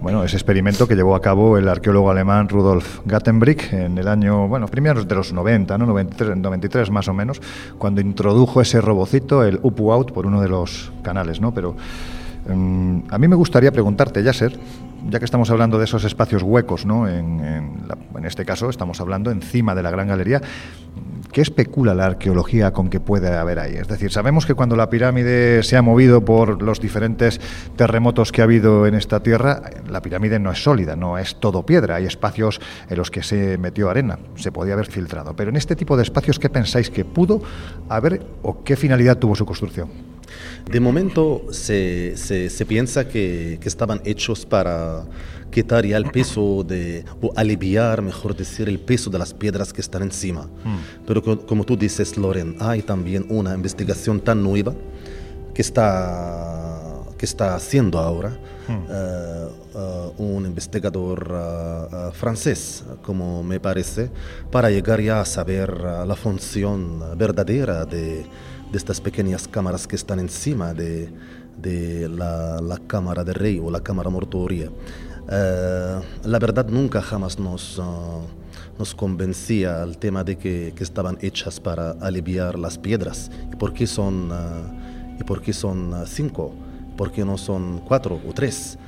bueno, ese experimento que llevó a cabo el arqueólogo alemán Rudolf Gattenbrick en el año, bueno, primeros de los 90, ¿no? 93, 93 más o menos, cuando introdujo ese robocito, el UPU-OUT, por uno de los canales, ¿no? Pero mm, a mí me gustaría preguntarte, Yasser, ya que estamos hablando de esos espacios huecos, ¿no? En, en, este caso estamos hablando encima de la Gran Galería, ¿qué especula la arqueología con que puede haber ahí? Es decir, sabemos que cuando la pirámide se ha movido por los diferentes terremotos que ha habido en esta tierra, la pirámide no es sólida, no es todo piedra, hay espacios en los que se metió arena, se podía haber filtrado. Pero en este tipo de espacios, ¿qué pensáis que pudo haber o qué finalidad tuvo su construcción? De momento se, se, piensa que, que, estaban hechos para quitar ya el peso de, o aliviar, mejor decir, el peso de las piedras que están encima. Mm. Pero como tú dices, Loren, hay también una investigación tan nueva que está, que está haciendo ahora mm. eh, eh, un investigador eh, francés, como me parece, para llegar ya a saber la función verdadera de de estas pequeñas cámaras que están encima de, de la, la, cámara de rey o la cámara mortuoria. Eh, la verdad nunca jamás nos, uh, nos convencía el tema de que, que, estaban hechas para aliviar las piedras. ¿Y por qué son, uh, ¿y por qué son uh, cinco? ¿Por qué no son cuatro o tres?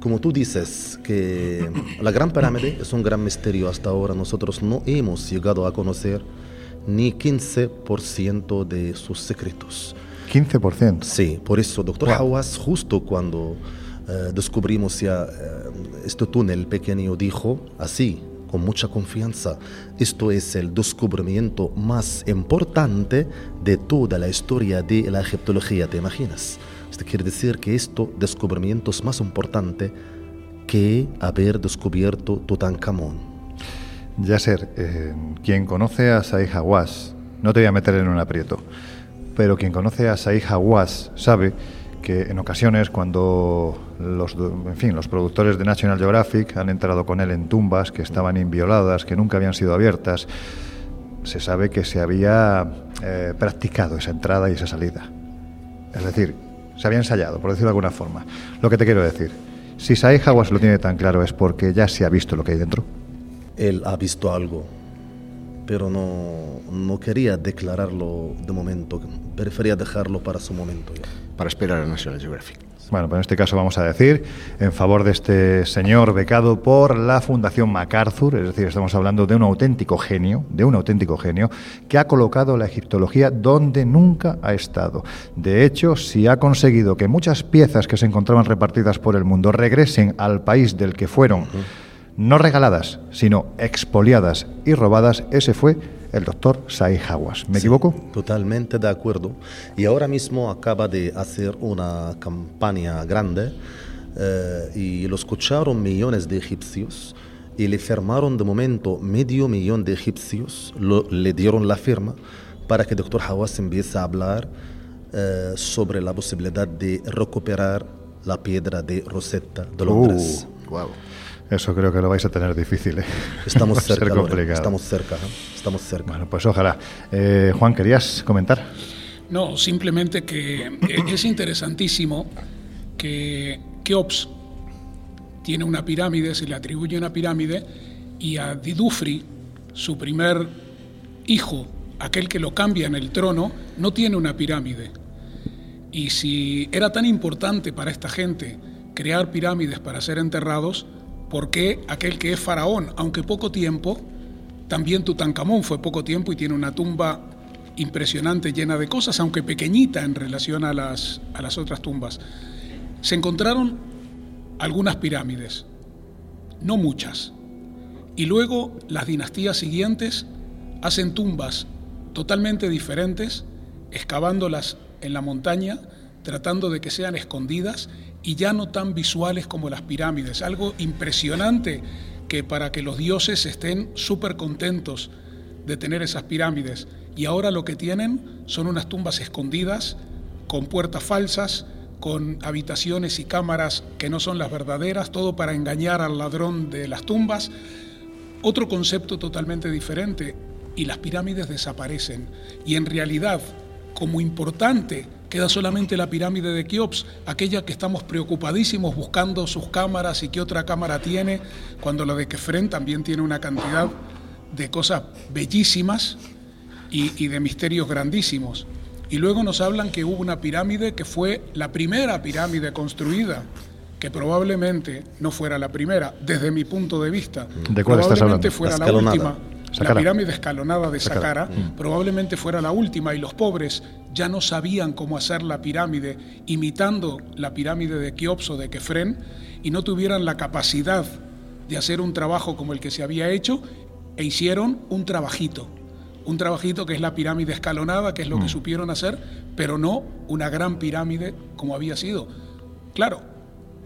como tú dices, que la Gran Pirámide es un gran misterio hasta ahora. Nosotros no hemos llegado a conocer ni 15% de sus secretos. 15%. Sí, por eso, doctor wow. justo cuando eh, descubrimos ya eh, este túnel pequeño, dijo así, con mucha confianza, esto es el descubrimiento más importante de toda la historia de la egiptología, ¿te imaginas? Esto quiere decir que esto descubrimiento es más importante que haber descubierto Tutankamón. Yasser, eh, quien conoce a Saih Hawass, no te voy a meter en un aprieto, pero quien conoce a Saih Hawass sabe que en ocasiones cuando los, en fin, los productores de National Geographic han entrado con él en tumbas que estaban invioladas, que nunca habían sido abiertas, se sabe que se había eh, practicado esa entrada y esa salida. Es decir, se había ensayado, por decirlo de alguna forma. Lo que te quiero decir, si Saih Hawass lo tiene tan claro es porque ya se ha visto lo que hay dentro él ha visto algo, pero no, no quería declararlo de momento, prefería dejarlo para su momento. Para esperar a National Geographic. Bueno, pues en este caso vamos a decir en favor de este señor becado por la Fundación MacArthur, es decir, estamos hablando de un auténtico genio, de un auténtico genio, que ha colocado la egiptología donde nunca ha estado. De hecho, si ha conseguido que muchas piezas que se encontraban repartidas por el mundo regresen al país del que fueron no regaladas, sino expoliadas y robadas, ese fue el doctor Said Hawass. ¿Me equivoco? Totalmente de acuerdo. Y ahora mismo acaba de hacer una campaña grande eh, y lo escucharon millones de egipcios y le firmaron de momento medio millón de egipcios, le dieron la firma para que el doctor Hawass empiece a hablar eh, sobre la posibilidad de recuperar la piedra de Rosetta de Londres. wow. Eso creo que lo vais a tener difícil. ¿eh? Estamos cerca, estamos cerca, estamos cerca. Bueno, pues ojalá. Eh, Juan, ¿querías comentar? No, simplemente que es interesantísimo que Keops tiene una pirámide, se le atribuye una pirámide, y a Didufri, su primer hijo, aquel que lo cambia en el trono, no tiene una pirámide. Y si era tan importante para esta gente crear pirámides para ser enterrados, porque aquel que es faraón, aunque poco tiempo, también Tutankamón fue poco tiempo y tiene una tumba impresionante llena de cosas, aunque pequeñita en relación a las, a las otras tumbas. Se encontraron algunas pirámides, no muchas, y luego las dinastías siguientes hacen tumbas totalmente diferentes, excavándolas en la montaña, tratando de que sean escondidas y ya no tan visuales como las pirámides. Algo impresionante que para que los dioses estén súper contentos de tener esas pirámides. Y ahora lo que tienen son unas tumbas escondidas, con puertas falsas, con habitaciones y cámaras que no son las verdaderas, todo para engañar al ladrón de las tumbas. Otro concepto totalmente diferente y las pirámides desaparecen. Y en realidad, como importante Queda solamente la pirámide de Keops, aquella que estamos preocupadísimos buscando sus cámaras y qué otra cámara tiene, cuando la de Kefren también tiene una cantidad de cosas bellísimas y, de misterios grandísimos. Y luego nos hablan que hubo una pirámide que fue la primera pirámide construida, que probablemente no fuera la primera, desde mi punto de vista. ¿De cuál probablemente fuera la última la pirámide escalonada de Saqqara mm. probablemente fuera la última y los pobres ya no sabían cómo hacer la pirámide imitando la pirámide de Keops o de Kefren y no tuvieran la capacidad de hacer un trabajo como el que se había hecho e hicieron un trabajito. Un trabajito que es la pirámide escalonada, que es lo que mm. supieron hacer, pero no una gran pirámide como había sido. Claro,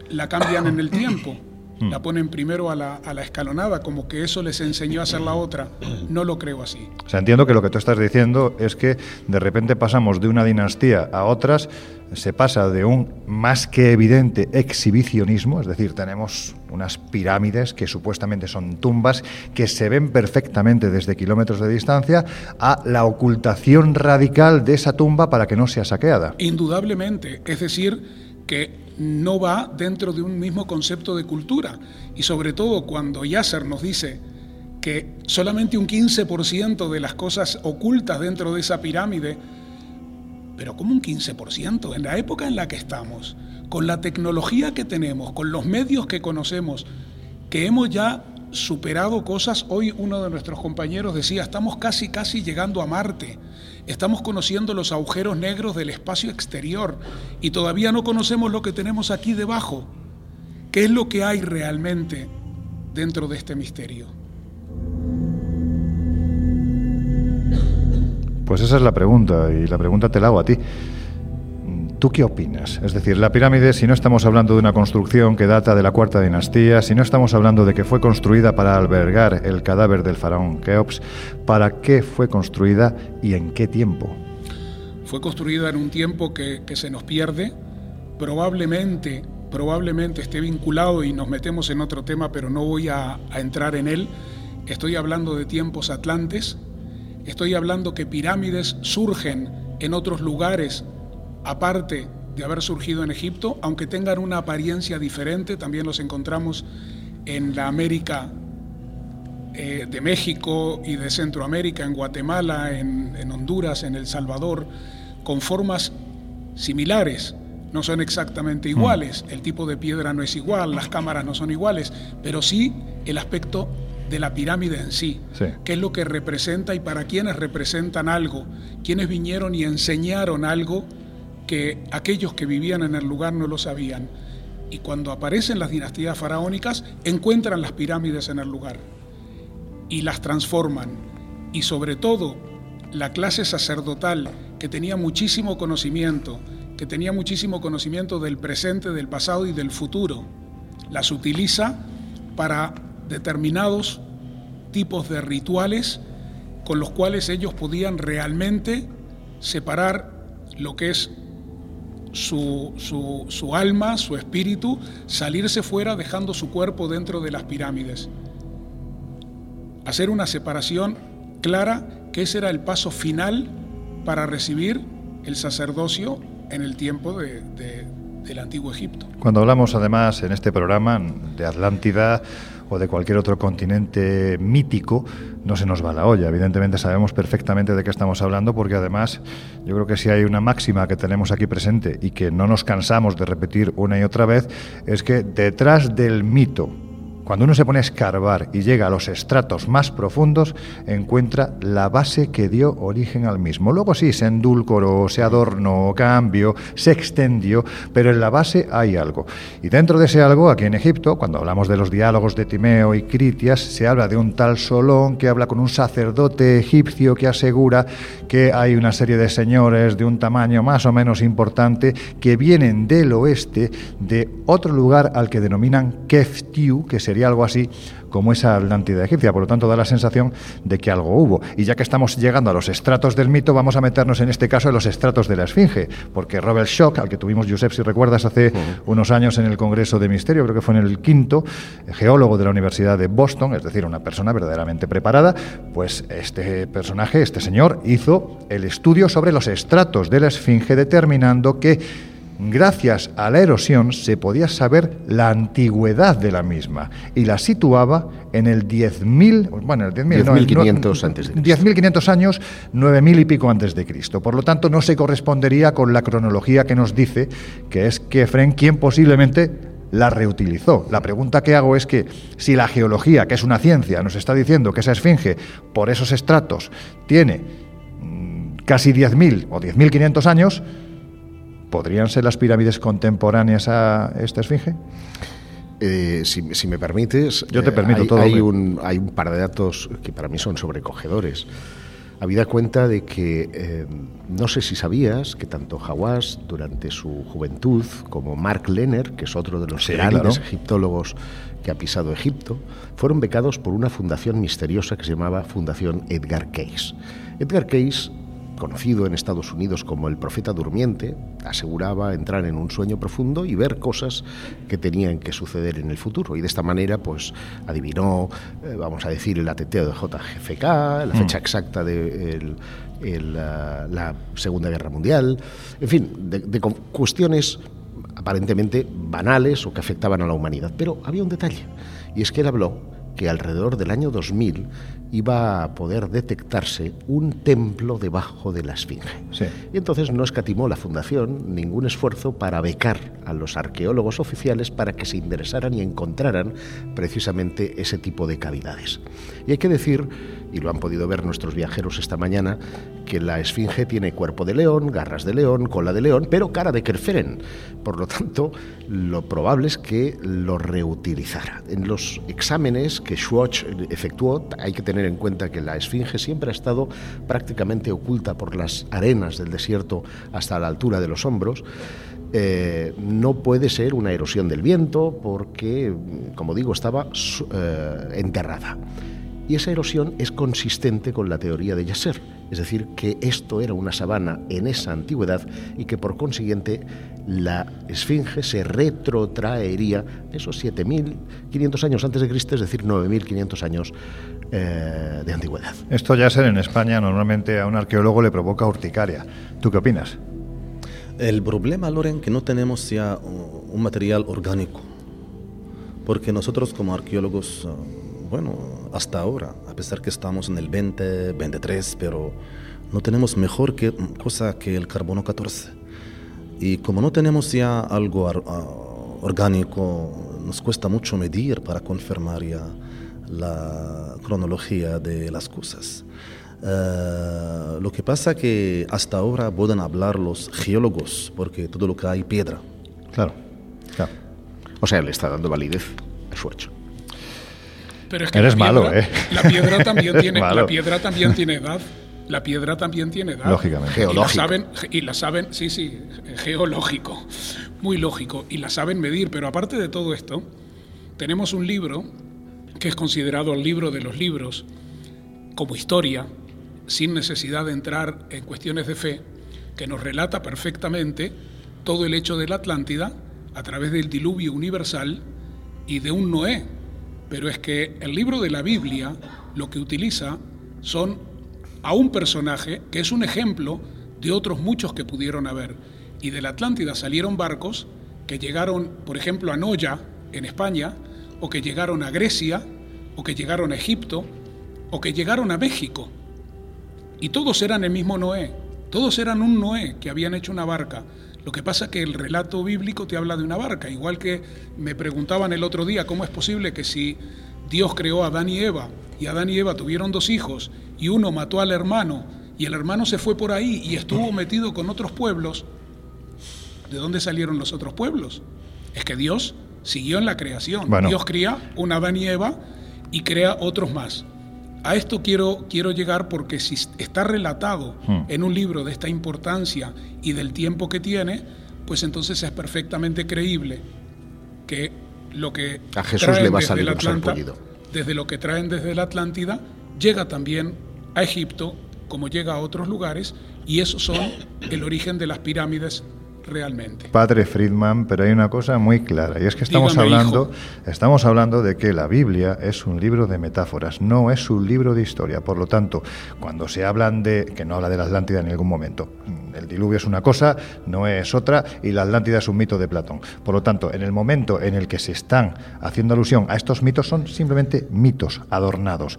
la cambian en el tiempo Mm. la ponen primero a la, a la, escalonada, como que eso les enseñó a hacer la otra. No lo creo así. O sea, entiendo que lo que tú estás diciendo es que de repente pasamos de una dinastía a otras, se pasa de un más que evidente exhibicionismo, es decir, tenemos unas pirámides que supuestamente son tumbas que se ven perfectamente desde kilómetros de distancia, a la ocultación radical de esa tumba para que no sea saqueada. Indudablemente, es decir, que no va dentro de un mismo concepto de cultura. Y sobre todo cuando Yasser nos dice que solamente un 15% de las cosas ocultas dentro de esa pirámide, pero como un 15%, en la época en la que estamos, con la tecnología que tenemos, con los medios que conocemos, que hemos ya superado cosas, hoy uno de nuestros compañeros decía, estamos casi, casi llegando a Marte. Estamos conociendo los agujeros negros del espacio exterior y todavía no conocemos lo que tenemos aquí debajo. ¿Qué es lo que hay realmente dentro de este misterio? Pues esa es la pregunta y la pregunta te la hago a ti. ¿Tú qué opinas? Es decir, la pirámide, si no estamos hablando de una construcción que data de la cuarta dinastía, si no estamos hablando de que fue construida para albergar el cadáver del faraón Keops, ¿para qué fue construida y en qué tiempo? Fue construida en un tiempo que, se nos pierde, probablemente, probablemente esté vinculado y nos metemos en otro tema, pero no voy a entrar en él. Estoy hablando de tiempos atlantes, estoy hablando que pirámides surgen en otros lugares aparte de haber surgido en Egipto, aunque tengan una apariencia diferente, también los encontramos en la América eh, de México y de Centroamérica, en Guatemala, en, en Honduras, en El Salvador, con formas similares. no son exactamente iguales, el tipo de piedra no es igual, las cámaras no son iguales, pero sí el aspecto de la pirámide en sí, qué es lo que representa y para quienes representan algo, quienes vinieron y enseñaron algo que aquellos que vivían en el lugar no lo sabían. Y cuando aparecen las dinastías faraónicas, encuentran las pirámides en el lugar y las transforman. Y sobre todo, la clase sacerdotal, que tenía muchísimo conocimiento, que tenía muchísimo conocimiento del presente, del pasado y del futuro, las utiliza para determinados tipos de rituales con los cuales ellos podían realmente separar lo que es su, su, alma, su espíritu, salirse fuera dejando su cuerpo dentro de las pirámides. Hacer una separación clara que ese era el paso final para recibir el sacerdocio en el tiempo de, del antiguo Egipto. Cuando hablamos además en este programa de Atlántida, o de cualquier otro continente mítico, no se nos va la olla. Evidentemente sabemos perfectamente de qué estamos hablando porque además yo creo que si hay una máxima que tenemos aquí presente y que no nos cansamos de repetir una y otra vez, es que detrás del mito cuando uno se pone a escarbar y llega a los estratos más profundos, encuentra la base que dio origen al mismo. Luego sí, se endulcoró, se adornó, cambió, se extendió, pero en la base hay algo. Y dentro de ese algo, aquí en Egipto, cuando hablamos de los diálogos de Timeo y Critias, se habla de un tal Solón que habla con un sacerdote egipcio que asegura que hay una serie de señores de un tamaño más o menos importante que vienen del oeste de otro lugar al que denominan Keftiu, que se sería algo así como esa Atlántida egipcia. Por lo tanto, da la sensación de que algo hubo. Y ya que estamos llegando a los estratos del mito, vamos a meternos en este caso en los estratos de la Esfinge, porque Robert Schock, al que tuvimos, Josep, si recuerdas, hace unos años en el Congreso de Misterio, creo que fue en el quinto, geólogo de la Universidad de Boston, es decir, una persona verdaderamente preparada, pues este personaje, este señor, hizo el estudio sobre los estratos de la Esfinge, determinando que Gracias a la erosión se podía saber la antigüedad de la misma y la situaba en el 10.000, bueno, el 10.500 antes de 10.500 años, 9.000 y pico antes de Cristo. Por lo tanto, no se correspondería con la cronología que nos dice que es Kefren quien posiblemente la reutilizó. La pregunta que hago es que si la geología, que es una ciencia, nos está diciendo que esa esfinge por esos estratos tiene mm, casi 10.000 o 10.500 años, ¿Podrían ser las pirámides contemporáneas a esta esfinge? Eh, si, me permites, yo te permito hay, todo. Hay un, hay un par de datos que para mí son sobrecogedores. Habida cuenta de que eh, no sé si sabías que tanto Hawass durante su juventud como Mark Lenner, que es otro de los grandes egiptólogos que ha pisado Egipto, fueron becados por una fundación misteriosa que se llamaba Fundación Edgar Cayce. Edgar Cayce conocido en Estados Unidos como el profeta durmiente, aseguraba entrar en un sueño profundo y ver cosas que tenían que suceder en el futuro. Y de esta manera, pues adivinó, eh, vamos a decir, el ateteo de JFK, la mm. fecha exacta de la, Segunda Guerra Mundial, en fin, de cuestiones aparentemente banales o que afectaban a la humanidad. Pero había un detalle, y es que él habló que alrededor del año 2000 iba a poder detectarse un templo debajo de la Esfinge. Y entonces no escatimó la Fundación ningún esfuerzo para becar a los arqueólogos oficiales para que se interesaran y encontraran precisamente ese tipo de cavidades. Y hay que decir, y lo han podido ver nuestros viajeros esta mañana, que la Esfinge tiene cuerpo de león, garras de león, cola de león, pero cara de Kerferen. Por lo tanto, lo probable es que lo reutilizara. En los exámenes que Schwartz efectuó, hay que tener en cuenta que la esfinge siempre ha estado prácticamente oculta por las arenas del desierto hasta la altura de los hombros. Eh, no puede ser una erosión del viento porque, como digo, estaba eh, enterrada. Y esa erosión es consistente con la teoría de Yasser, es decir, que esto era una sabana en esa antigüedad y que por consiguiente la esfinge se retrotraería esos 7.500 años antes de Cristo, es decir, 9.500 años eh, de antigüedad. Esto ya ser en España normalmente a un arqueólogo le provoca urticaria. ¿Tú qué opinas? El problema, Loren, que no tenemos ya un material orgánico, porque nosotros como arqueólogos, uh, bueno, hasta ahora, a pesar que estamos en el 20, 23, pero no tenemos mejor que, cosa que el carbono 14 Y como no tenemos ya algo orgánico, nos cuesta mucho medir para confirmar ya la cronología de las cosas. Eh, lo que pasa que hasta ahora pueden hablar los geólogos, porque todo lo que hay piedra. Claro, claro. O sea, le está dando validez a su hecho. Pero es que Eres la piedra, malo, ¿eh? La piedra también tiene, la piedra también tiene edad. La piedra también tiene edad. Lógicamente. Y la Geológico. saben, y la saben, sí, sí, geológico, muy lógico, y la saben medir. Pero aparte de todo esto, tenemos un libro que es considerado el libro de los libros como historia, sin necesidad de entrar en cuestiones de fe, que nos relata perfectamente todo el hecho de la Atlántida a través del diluvio universal y de un Noé. Pero es que el libro de la Biblia lo que utiliza son a un personaje que es un ejemplo de otros muchos que pudieron haber. Y de la Atlántida salieron barcos que llegaron, por ejemplo, a Noya, en España, o que llegaron a Grecia, o que llegaron a Egipto, o que llegaron a México. Y todos eran el mismo Noé, todos eran un Noé que habían hecho una barca. Lo que pasa es que el relato bíblico te habla de una barca, igual que me preguntaban el otro día cómo es posible que si Dios creó a Adán y Eva y Adán y Eva tuvieron dos hijos y uno mató al hermano y el hermano se fue por ahí y estuvo metido con otros pueblos, ¿de dónde salieron los otros pueblos? Es que Dios siguió en la creación. Bueno. Dios cría un Adán y Eva y crea otros más. A esto quiero, quiero llegar porque si está relatado Hmm. en un libro de esta importancia y del tiempo que tiene, pues entonces es perfectamente creíble que lo que A Jesús traen le va a desde salir la un Atlanta- desde lo que traen desde la Atlántida, llega también a Egipto, como llega a otros lugares, y esos son el origen de las pirámides realmente. Padre Friedman, pero hay una cosa muy clara, y es que estamos Dígame, hablando, estamos hablando de que la Biblia es un libro de metáforas, no es un libro de historia. Por lo tanto, cuando se hablan de, que no habla de la Atlántida en ningún momento, el diluvio es una cosa, no es otra, y la Atlántida es un mito de Platón. Por lo tanto, en el momento en el que se están haciendo alusión a estos mitos, son simplemente mitos adornados.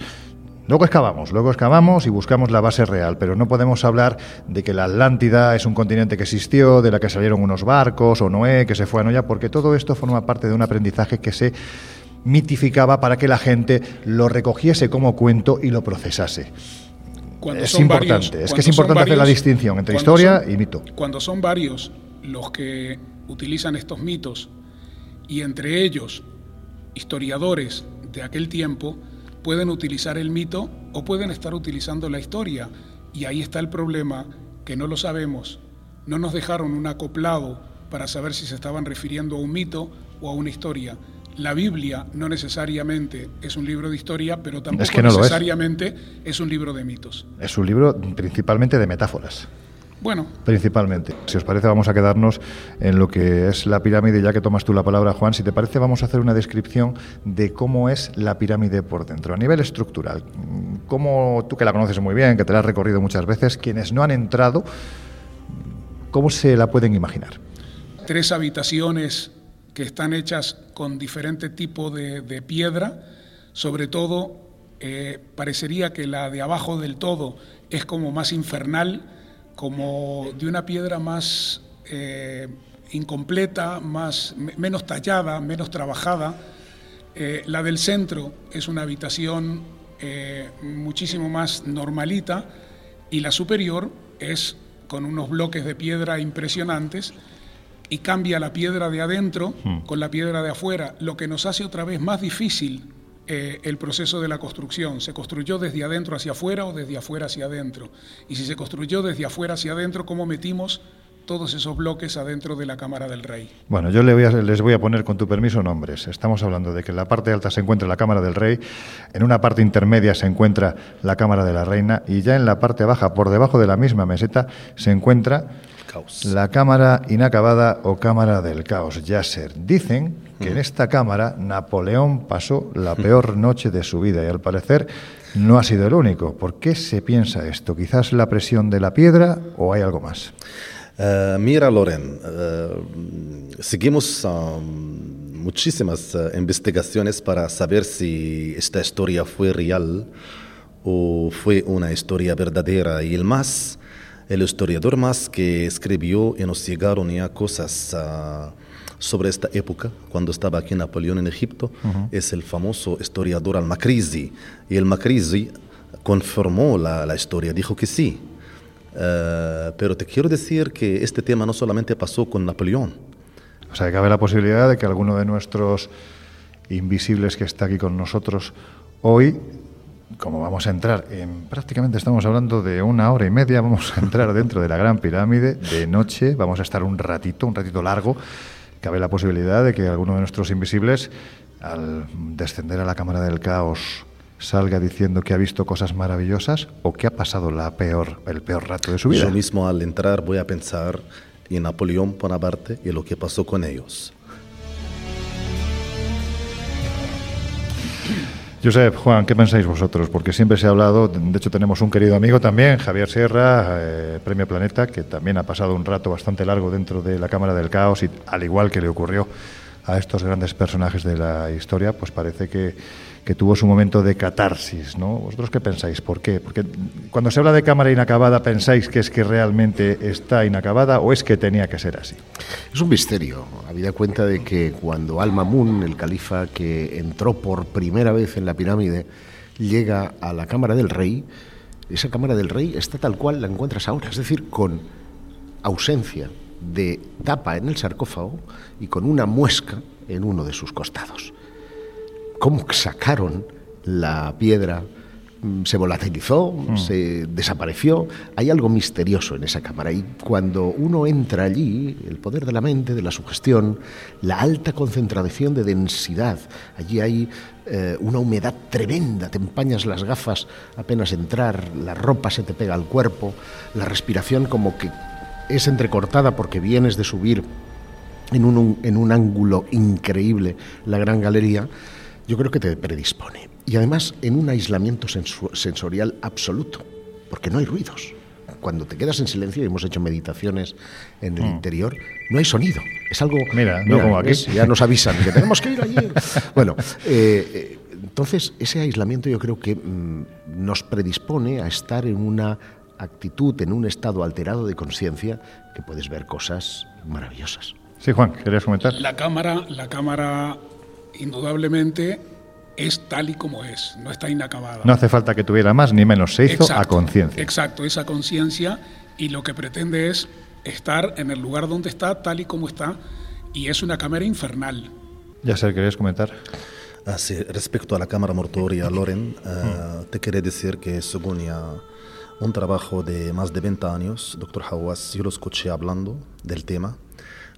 Luego excavamos, luego excavamos y buscamos la base real, pero no podemos hablar de que la Atlántida es un continente que existió, de la que salieron unos barcos, o Noé, que se fue a Noya, porque todo esto forma parte de un aprendizaje que se mitificaba para que la gente lo recogiese como cuento y lo procesase. Cuando Es importante, varios- es que es importante hacer la distinción entre historia son- y mito. Cuando son varios los que utilizan estos mitos y entre ellos historiadores de aquel tiempo pueden utilizar el mito o pueden estar utilizando la historia. Y ahí está el problema, que no lo sabemos. No nos dejaron un acoplado para saber si se estaban refiriendo a un mito o a una historia. La Biblia no necesariamente es un libro de historia, pero tampoco que no lo es. necesariamente es un libro de mitos. Es un libro principalmente de metáforas. Bueno, Principalmente. Si os parece, vamos a quedarnos en lo que es la pirámide, ya que tomas tú la palabra, Juan. Si te parece, vamos a hacer una descripción de cómo es la pirámide por dentro, a nivel estructural. Cómo, tú que la conoces muy bien, que te la has recorrido muchas veces, quienes no han entrado, ¿cómo se la pueden imaginar? tres habitaciones que están hechas con diferente tipo de, de piedra, sobre todo eh, parecería que la de abajo del todo es como más infernal, como de una piedra más eh, incompleta, más, me- menos tallada, menos trabajada. Eh, la del centro es una habitación eh, muchísimo más normalita y la superior es con unos bloques de piedra impresionantes y cambia la piedra de adentro con la piedra de afuera, lo que nos hace otra vez más difícil eh, el proceso de la construcción. ¿Se construyó desde adentro hacia afuera o desde afuera hacia adentro? Y si se construyó desde afuera hacia adentro, ¿cómo metimos todos esos bloques adentro de la Cámara del Rey? Bueno, yo le voy a- les voy a poner, con tu permiso, nombres. Estamos hablando de que en la parte alta se encuentra la Cámara del Rey, en una parte intermedia se encuentra la Cámara de la Reina y ya en la parte baja, por debajo de la misma meseta, se encuentra la Cámara Inacabada o Cámara del Caos, Yasser. Dicen que en esta Cámara Napoleón pasó la peor noche de su vida y al parecer no ha sido el único. ¿Por qué se piensa esto? ¿Quizás la presión de la piedra o hay algo más? Eh, mira, Loren, eh, seguimos um, muchísimas eh, investigaciones para saber si esta historia fue real o fue una historia verdadera. Y el más El historiador más que escribió y nos llegaron ya cosas ah, sobre esta época, cuando estaba aquí Napoleón en Egipto, es el famoso historiador al-Makrizi. Y el Makrizi confirmó la, la historia, dijo que sí. Eh, pero te quiero decir que este tema no solamente pasó con Napoleón. O sea, que cabe la posibilidad de que alguno de nuestros invisibles que está aquí con nosotros hoy, como vamos a entrar en prácticamente estamos hablando de una hora y media, vamos a entrar dentro de la Gran Pirámide de noche, vamos a estar un ratito, un ratito largo. Cabe la posibilidad de que alguno de nuestros invisibles, al descender a la Cámara del Caos, salga diciendo que ha visto cosas maravillosas o que ha pasado la peor, el peor rato de su vida. Yo mismo al entrar voy a pensar en Napoleón Bonaparte y lo que pasó con ellos. Josep, Juan, ¿qué pensáis vosotros? Porque siempre se ha hablado, de hecho tenemos un querido amigo también, Javier Sierra, eh, Premio Planeta, que también ha pasado un rato bastante largo dentro de la Cámara del Caos y al igual que le ocurrió a estos grandes personajes de la historia, pues parece que que tuvo su momento de catarsis, ¿no? ¿Vosotros qué pensáis? ¿Por qué? Porque cuando se habla de cámara inacabada, ¿pensáis que es que realmente está inacabada o es que tenía que ser así? Es un misterio, habida cuenta de que cuando Al-Mamun, el califa que entró por primera vez en la pirámide, llega a la cámara del rey, esa cámara del rey está tal cual la encuentras ahora, es decir, con ausencia de tapa en el sarcófago y con una muesca en uno de sus costados cómo sacaron la piedra, mm, se volatilizó, mm. se desapareció. Hay algo misterioso en esa cámara y cuando uno entra allí, el poder de la mente, de la sugestión, la alta concentración de densidad, allí hay eh, una humedad tremenda, te empañas las gafas apenas entrar, la ropa se te pega al cuerpo, la respiración como que es entrecortada porque vienes de subir en un, en un ángulo increíble la gran galería yo creo que te predispone. Y además en un aislamiento sensorial absoluto, porque no hay ruidos. Cuando te quedas en silencio, y hemos hecho meditaciones en el mm. interior, no hay sonido. Es algo... Mira, no como aquí. ya nos avisan que tenemos que ir allí. bueno, eh, eh, entonces ese aislamiento yo creo que mm, nos predispone a estar en una actitud, en un estado alterado de conciencia, que puedes ver cosas maravillosas. Sí, Juan, ¿querías comentar? La cámara, la cámara indudablemente es tal y como es, no está inacabada. No hace falta que tuviera más ni menos, se hizo a conciencia. Exacto, esa conciencia y lo que pretende es estar en el lugar donde está, tal y como está, y es una cámara infernal. Ya sé, ¿querías comentar? Ah, respecto a la cámara mortuoria, Loren, ah, te quería decir que según ya un trabajo de más de 20 años, doctor Hawass, yo lo escuché hablando del tema,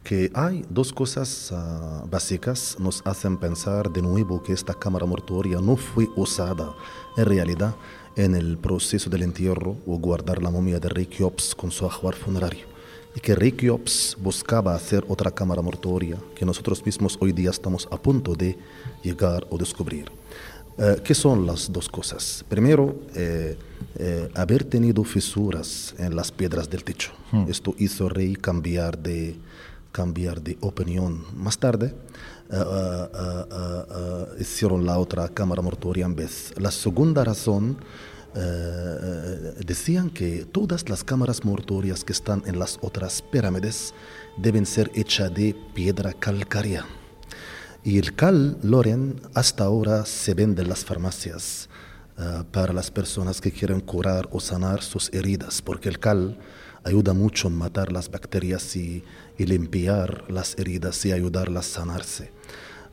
que hay dos cosas ah, básicas nos hacen pensar de nuevo que esta cámara mortuoria no fue usada en realidad en el proceso del entierro o guardar la momia de Rey Keops con su ajuar funerario. Y que Rey Keops buscaba hacer otra cámara mortuoria que nosotros mismos hoy día estamos a punto de llegar o descubrir. Eh, ¿Qué son las dos cosas? Primero, eh, eh, haber tenido fisuras en las piedras del techo. Hmm. Esto hizo Rey cambiar de cambiar de opinión. Más tarde uh, uh, hicieron la otra cámara mortuoria en vez. La segunda razón, decían que todas las cámaras mortuorias que están en las otras pirámides deben ser hechas de piedra calcárea. Y el cal Loren hasta ahora se vende en las farmacias para las personas que quieren curar o sanar sus heridas, porque el cal ayuda mucho en matar las bacterias y y limpiar las heridas y ayudarlas a sanarse.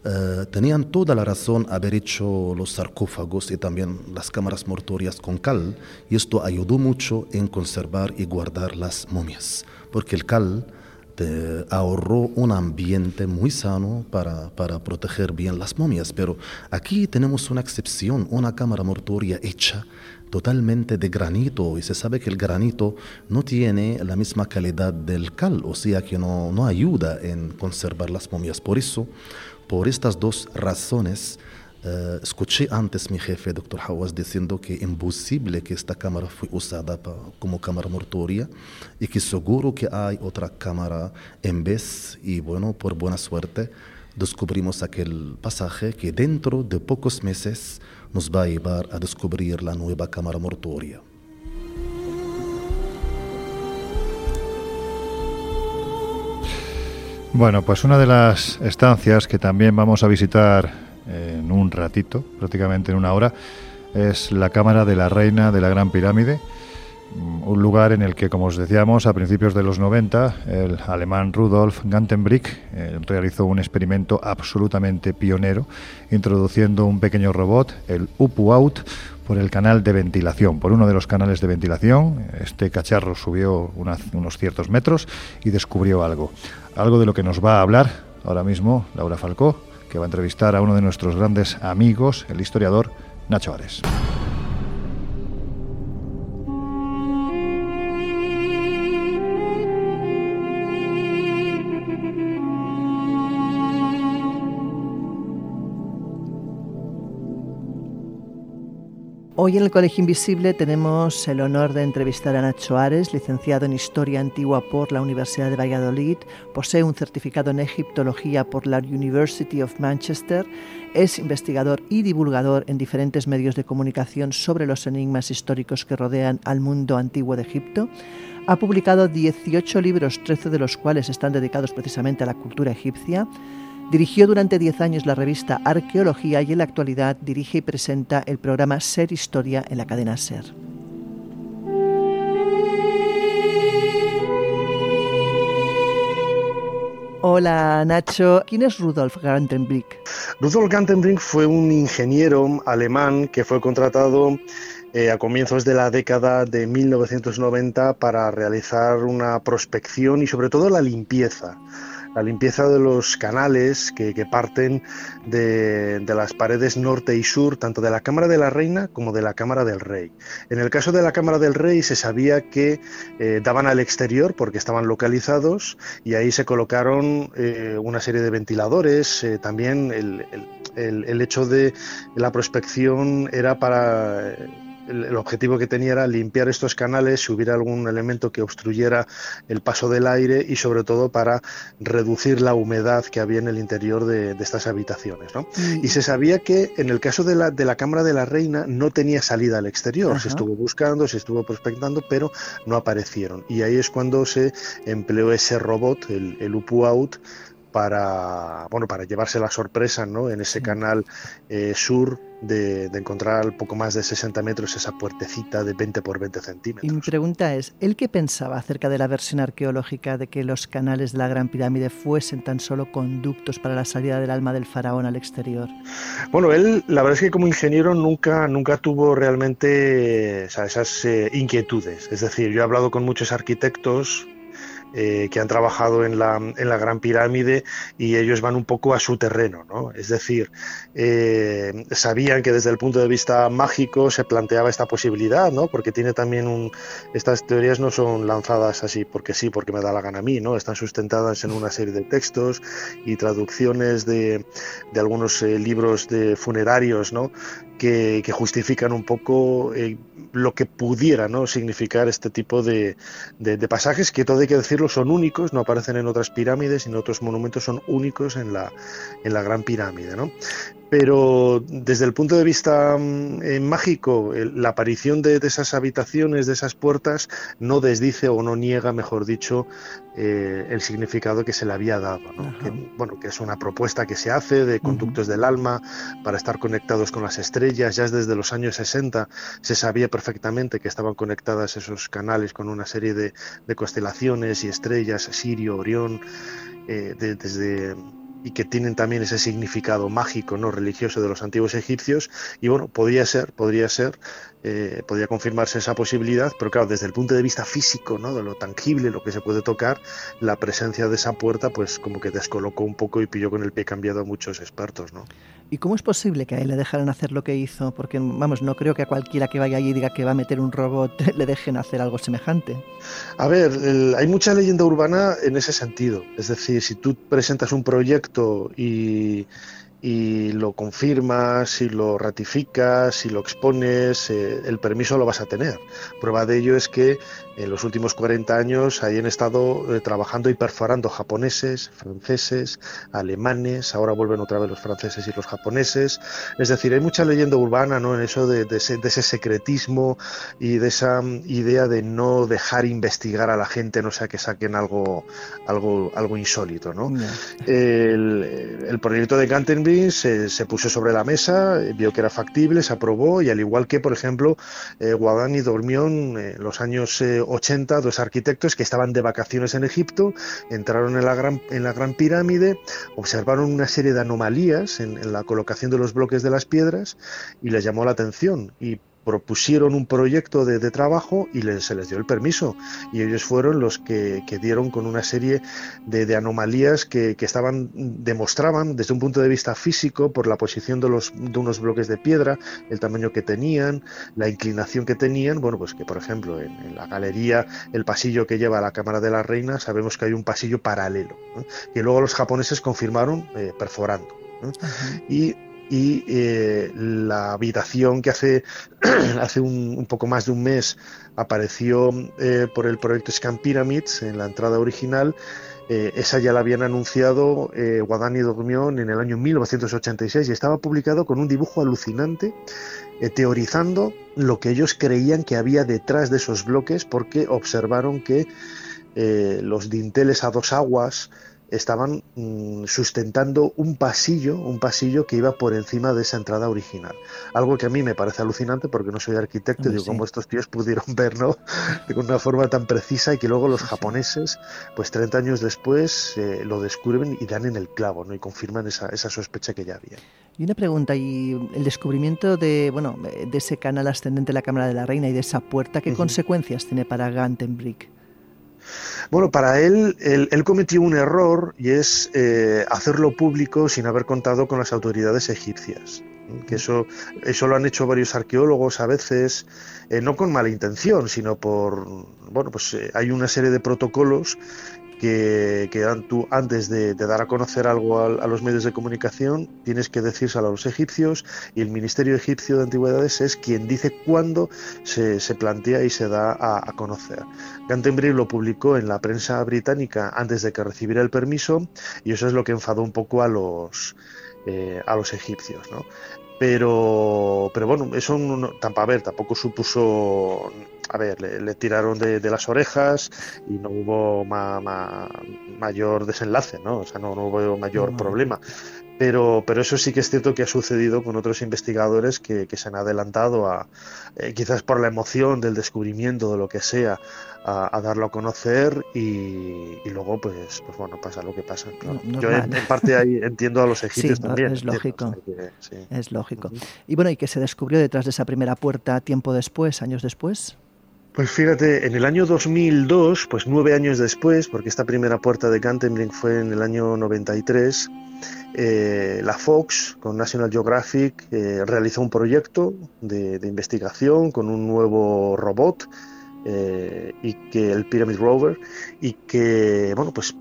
Eh, tenían toda la razón haber hecho los sarcófagos y también las cámaras mortuorias con cal, y esto ayudó mucho en conservar y guardar las momias, porque el cal te ahorró un ambiente muy sano para, para, proteger bien las momias. Pero aquí tenemos una excepción, una cámara mortuoria hecha totalmente de granito y se sabe que el granito no tiene la misma calidad del cal, o sea que no, no ayuda en conservar las momias. Por eso, por estas dos razones, eh, escuché antes mi jefe, doctor Hawas, diciendo que imposible que esta cámara fue usada como cámara mortuoria y que seguro que hay otra cámara en vez y bueno, por buena suerte, descubrimos aquel pasaje que dentro de pocos meses nos va a llevar a descubrir la nueva cámara mortuoria. Bueno, pues una de las estancias que también vamos a visitar en un ratito, prácticamente en una hora, es la cámara de la reina de la Gran Pirámide un lugar en el que, como os decíamos, a principios de los 90, el alemán Rudolf Gantenbrink eh, realizó un experimento absolutamente pionero, introduciendo un pequeño robot, el UPU-OUT, por el canal de ventilación, por uno de los canales de ventilación. Este cacharro subió unos ciertos metros y descubrió algo. Algo de lo que nos va a hablar ahora mismo Laura Falcó, que va a entrevistar a uno de nuestros grandes amigos, el historiador Nacho Ares. Hoy en el Colegio Invisible tenemos el honor de entrevistar a Nacho Ares, licenciado en Historia Antigua por la Universidad de Valladolid, posee un certificado en Egiptología por la University of Manchester, es investigador y divulgador en diferentes medios de comunicación sobre los enigmas históricos que rodean al mundo antiguo de Egipto. Ha publicado 18 libros, 13 de los cuales están dedicados precisamente a la cultura egipcia. Dirigió durante 10 años la revista Arqueología y en la actualidad dirige y presenta el programa Ser Historia en la cadena Ser. Hola Nacho, ¿quién es Rudolf Gantenbrink? Rudolf Gantenbrink fue un ingeniero alemán que fue contratado eh, a comienzos de la década de 1990 para realizar una prospección y sobre todo la limpieza la limpieza de los canales que, parten de, las paredes norte y sur, tanto de la Cámara de la Reina como de la Cámara del Rey. En el caso de la Cámara del Rey se sabía que eh, daban al exterior porque estaban localizados y ahí se colocaron eh, una serie de ventiladores. Eh, también el hecho de la prospección era para el, objetivo que tenía era limpiar estos canales si hubiera algún elemento que obstruyera el paso del aire y sobre todo para reducir la humedad que había en el interior de, estas habitaciones. ¿no? Y se sabía que en el caso de la, de la Cámara de la Reina no tenía salida al exterior. Se estuvo buscando, se estuvo prospectando, pero no aparecieron. Y ahí es cuando se empleó ese robot, el, el UPU Out, para bueno para llevarse la sorpresa ¿no? en ese canal eh, sur de, encontrar al poco más de 60 metros esa puertecita de 20 por 20 centímetros. Y mi pregunta es, ¿él qué pensaba acerca de la versión arqueológica de que los canales de la Gran Pirámide fuesen tan solo conductos para la salida del alma del faraón al exterior? Bueno, él la verdad es que como ingeniero nunca, nunca tuvo realmente esas eh, inquietudes. Es decir, yo he hablado con muchos arquitectos eh, que han trabajado en la, en la, Gran Pirámide y ellos van un poco a su terreno, ¿no? Es decir, eh, sabían que desde el punto de vista mágico se planteaba esta posibilidad, ¿no? Porque tiene también un... Estas teorías no son lanzadas así porque sí, porque me da la gana a mí, ¿no? Están sustentadas en una serie de textos y traducciones de, de algunos eh, libros de funerarios, ¿no? Que, justifican un poco lo que pudiera ¿no? significar este tipo de, de, pasajes que todo hay que decirlo son únicos, no aparecen en otras pirámides y en otros monumentos son únicos en la, en la Gran Pirámide. ¿no? Pero desde el punto de vista mm, eh, mágico, la aparición de, esas habitaciones, de esas puertas, no desdice o no niega, mejor dicho, eh, el significado que se le había dado. Que, bueno, que es una propuesta que se hace de conductos del alma para estar conectados con las estrellas. Ya desde los años 60 se sabía perfectamente que estaban conectadas esos canales con una serie de, constelaciones y estrellas, Sirio, Orión, eh, desde y que tienen también ese significado mágico, no religioso de los antiguos egipcios. Y bueno, podría ser, podría ser, eh, podría confirmarse esa posibilidad, pero claro, desde el punto de vista físico, ¿no? de lo tangible, lo que se puede tocar, la presencia de esa puerta, pues como que descolocó un poco y pilló con el pie cambiado a muchos expertos, ¿no? ¿Y cómo es posible que a él le dejaran hacer lo que hizo? Porque, vamos, no creo que a cualquiera que vaya allí y diga que va a meter un robot le dejen hacer algo semejante. A ver, hay mucha leyenda urbana en ese sentido. Es decir, si tú presentas un proyecto y, y lo confirmas y lo ratificas y lo expones, eh, el permiso lo vas a tener. Prueba de ello es que en los últimos 40 años hayan estado eh, trabajando y perforando japoneses, franceses, alemanes, ahora vuelven otra vez los franceses y los japoneses. Es decir, hay mucha leyenda urbana ¿no? en eso de, ese, secretismo y de esa mm, idea de no dejar investigar a la gente, no sea que saquen algo, algo, algo insólito. ¿no? El, proyecto de Gantenbrink se, se, puso sobre la mesa, vio que era factible, se aprobó y al igual que, por ejemplo, eh, Guadani durmió en los años... Eh, 80 dos arquitectos que estaban de vacaciones en Egipto, entraron en la Gran, en la gran Pirámide, observaron una serie de anomalías en, en la colocación de los bloques de las piedras y les llamó la atención. Y propusieron un proyecto de, trabajo y se les dio el permiso. Y ellos fueron los que, dieron con una serie de, anomalías que, estaban, demostraban desde un punto de vista físico, por la posición de, los, de unos bloques de piedra, el tamaño que tenían, la inclinación que tenían. Bueno, pues que por ejemplo en, la galería, el pasillo que lleva a la Cámara de la Reina, sabemos que hay un pasillo paralelo, que luego los japoneses confirmaron eh, perforando. Y y eh, la habitación que hace, hace un, poco más de un mes apareció eh, por el proyecto Scan Pyramids en la entrada original, eh, esa ya la habían anunciado Guadani Dormión en el año 1986 y estaba publicado con un dibujo alucinante teorizando lo que ellos creían que había detrás de esos bloques porque observaron que los dinteles a dos aguas estaban mm, sustentando un pasillo, un pasillo que iba por encima de esa entrada original. Algo que a mí me parece alucinante porque no soy arquitecto y digo cómo estos tíos pudieron verlo de una forma tan precisa y que luego los japoneses, pues 30 años después, eh, lo descubren y dan en el clavo, ¿no? Y confirman esa, esa sospecha que ya había. Y una pregunta, y el descubrimiento de, bueno, de ese canal ascendente de la Cámara de la Reina y de esa puerta, ¿qué consecuencias tiene para Gantenbrick? Bueno, para él, él, cometió un error y es eh, hacerlo público sin haber contado con las autoridades egipcias. Que eso, eso lo han hecho varios arqueólogos a veces, eh, no con mala intención, sino por, bueno, pues eh, hay una serie de protocolos que, tú antes de, dar a conocer algo a, los medios de comunicación tienes que decírselo a los egipcios y el Ministerio Egipcio de Antigüedades es quien dice cuándo se, plantea y se da a, conocer. Gantenbrink lo publicó en la prensa británica antes de que recibiera el permiso y eso es lo que enfadó un poco a los, eh, a los egipcios. ¿no? Pero, pero bueno, eso no, a ver, tampoco supuso, a ver, le, tiraron de, las orejas y no hubo mayor desenlace, ¿no? O sea, no, hubo mayor problema. Pero, pero eso sí que es cierto que ha sucedido con otros investigadores que, se han adelantado a, eh, quizás por la emoción del descubrimiento de lo que sea, a, darlo a conocer y, luego pues, pues bueno, pasa lo que pasa. Yo en, parte ahí entiendo a los egipcios también. Es lógico. Es lógico. Y bueno, ¿y qué se descubrió detrás de esa primera puerta tiempo después, años después? Pues fíjate, en el año 2002, pues nueve años después, porque esta primera puerta de Gantenbrink fue en el año 93, eh, la Fox con National Geographic eh, realizó un proyecto de, investigación con un nuevo robot eh, y que el Pyramid Rover y que bueno pues